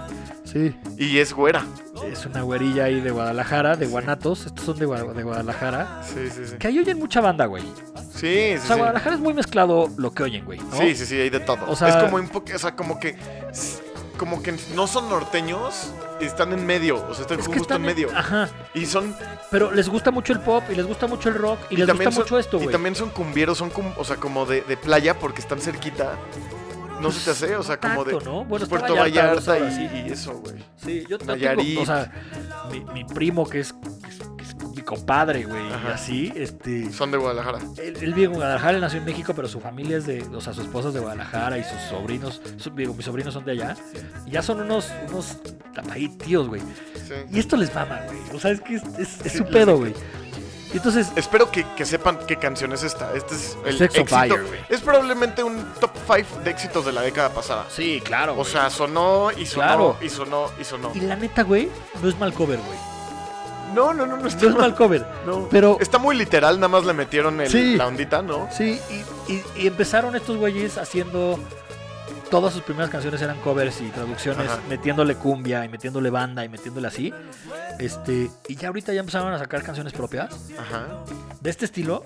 Sí, sí. Y es güera. Es una güerilla ahí de Guadalajara, de. Guanatos. Estos son de, Gua- de Guadalajara. Sí, sí, sí. Que ahí oyen mucha banda, güey. Sí, sí, O sea, sí. Guadalajara es muy mezclado lo que oyen, güey. ¿no? Sí, sí, sí, hay de todo. O sea- es como un poco, o sea, como que como que no son norteños, están en medio, o sea, están Es que justo están en medio. Ajá. Y son Pero les gusta mucho el pop y les gusta mucho el rock y, les gusta son- mucho esto, Y güey. también son cumbieros, son cum- o sea, como de, de playa porque están cerquita. No se te hace, o sea, como de ¿no? Bueno, Puerto Vallarta, Vallarta, dos horas, y, sí. y eso, güey. Sí, yo, yo Nayarit. tengo, o sea, mi, mi primo que es, compadre, güey, y así, este... Son de Guadalajara. Él, él vive en Guadalajara, él nació en México, pero su familia es de, o sea, su esposa es de Guadalajara y sus sobrinos, su- digo, mis sobrinos son de allá. Y ya son unos, unos ahí tíos, güey. Sí. Y esto les mama, güey. O sea, es que es, es- es Sí, su pedo, güey. Y entonces, Espero que, que sepan qué canción es esta. Este es el Sex on éxito. Fire, es probablemente un top 5 de éxitos de la década pasada. sí, claro, O sea, sonó y sonó Claro. y sonó y sonó. Y la neta, güey, no es mal cover, güey. No, no, no, no está No es mal cover. No. Pero, Está muy literal, nada más le metieron el- Sí. la ondita, ¿no? sí, y, y- y empezaron estos güeyes haciendo. Todas sus primeras canciones eran covers y traducciones, Ajá. metiéndole cumbia y metiéndole banda y metiéndole así. Este, y ya ahorita ya empezaron a sacar canciones propias Ajá. de este estilo.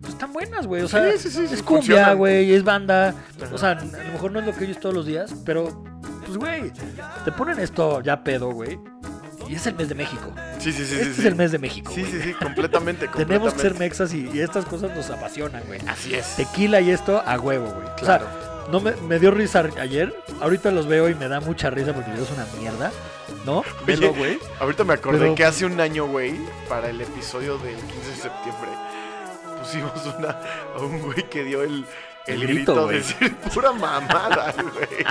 Pues están buenas, güey. O sea, Sí, sí, sí, es cumbia, güey, es banda. Ajá. O sea, a lo mejor no es lo que oyes todos los días, pero, pues, güey, te ponen esto ya pedo, güey. Y es el mes de México. Sí, sí, sí, este sí. es el mes de México. Sí, güey. sí, sí, completamente, Tenemos que ser completamente. mexas y, y estas cosas nos apasionan, güey. Así es. Tequila y esto a huevo, güey. Claro. O sea, no me, me dio risa ayer. Ahorita los veo y me da mucha risa porque el video es una mierda. ¿No? Velo, güey. Ahorita me acordé Pero- que hace un año, güey, para el episodio del 15 de septiembre, pusimos una, a un güey que dio el, el El grito, grito, de decir pura mamada, güey.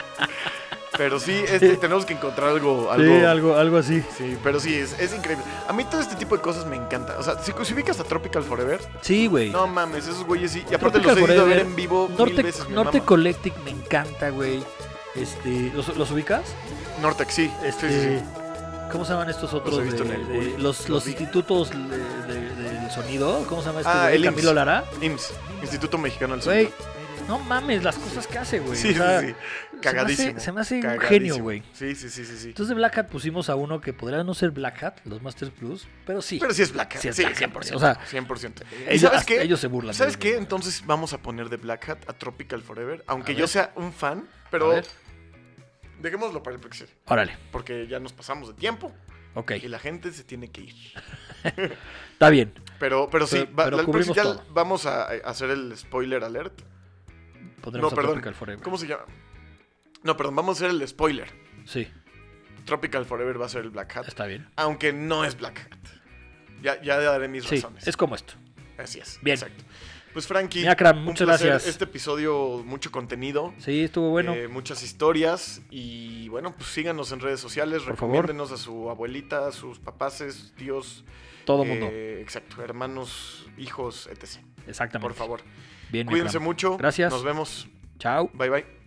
Pero sí, este, tenemos que encontrar algo. algo Sí, algo, algo así. Sí, pero sí, es, es increíble. A mí todo este tipo de cosas me encanta. O sea, si, ubicas a Tropical Forever, Sí, güey. no mames, esos güeyes sí. Y aparte Tropical los he ido a ver en vivo mil Norte, veces. me Norte mama. Collective me encanta, güey. Este, ¿los, los ubicas? Nortec, sí. Este, sí, sí, sí. ¿Cómo se llaman estos otros? de- de- los, Los institutos de- de- del sonido. ¿Cómo se llama este? Ah, güey? el IMSS. Camilo Lara. IMSS, Instituto Mexicano del Güey, Sonido. No mames las cosas que hace, güey. Sí, O sea, sí, sí. se me Cagadísimo. hace- Se me hace, un genio, güey. Sí, sí, sí, sí, sí. Entonces de Black Hat pusimos a uno que podría no ser Black Hat, los Masters Plus, pero sí. Pero sí es Black Hat. Sí es Black Hat, 100%. o sea, 100%. ¿Y ellos, sabes qué? ellos se burlan. ¿Sabes qué? Entonces vamos a poner de Black Hat a Tropical Forever. Aunque A yo ver. sea un fan, pero dejémoslo para el próximo. Órale, Porque ya nos pasamos de tiempo ok. y la gente se tiene que ir. Está bien. Pero, pero sí, Pero- va- pero la- cubrimos ya todo. vamos a a hacer el spoiler alert. Pondremos No, a perdón. Tropical Forever. ¿Cómo se llama? No, perdón, vamos a hacer el spoiler. Sí, Tropical Forever va a ser el Black Hat. está bien. Aunque no es Black Hat. Ya, ya daré mis Sí, razones. es como esto. Así es. Bien. Exacto. Pues Frankie, un muchas gracias. Este episodio, mucho contenido. Sí, estuvo bueno. eh, muchas historias y bueno, pues síganos en redes sociales, Por favor. recomiéndenos a su abuelita, a sus papaces, tíos, Todo eh, mundo. exacto, hermanos, hijos, etc. Exactamente. Por favor, Bien, cuídense mucho. Gracias. Nos vemos. Chao. Bye bye.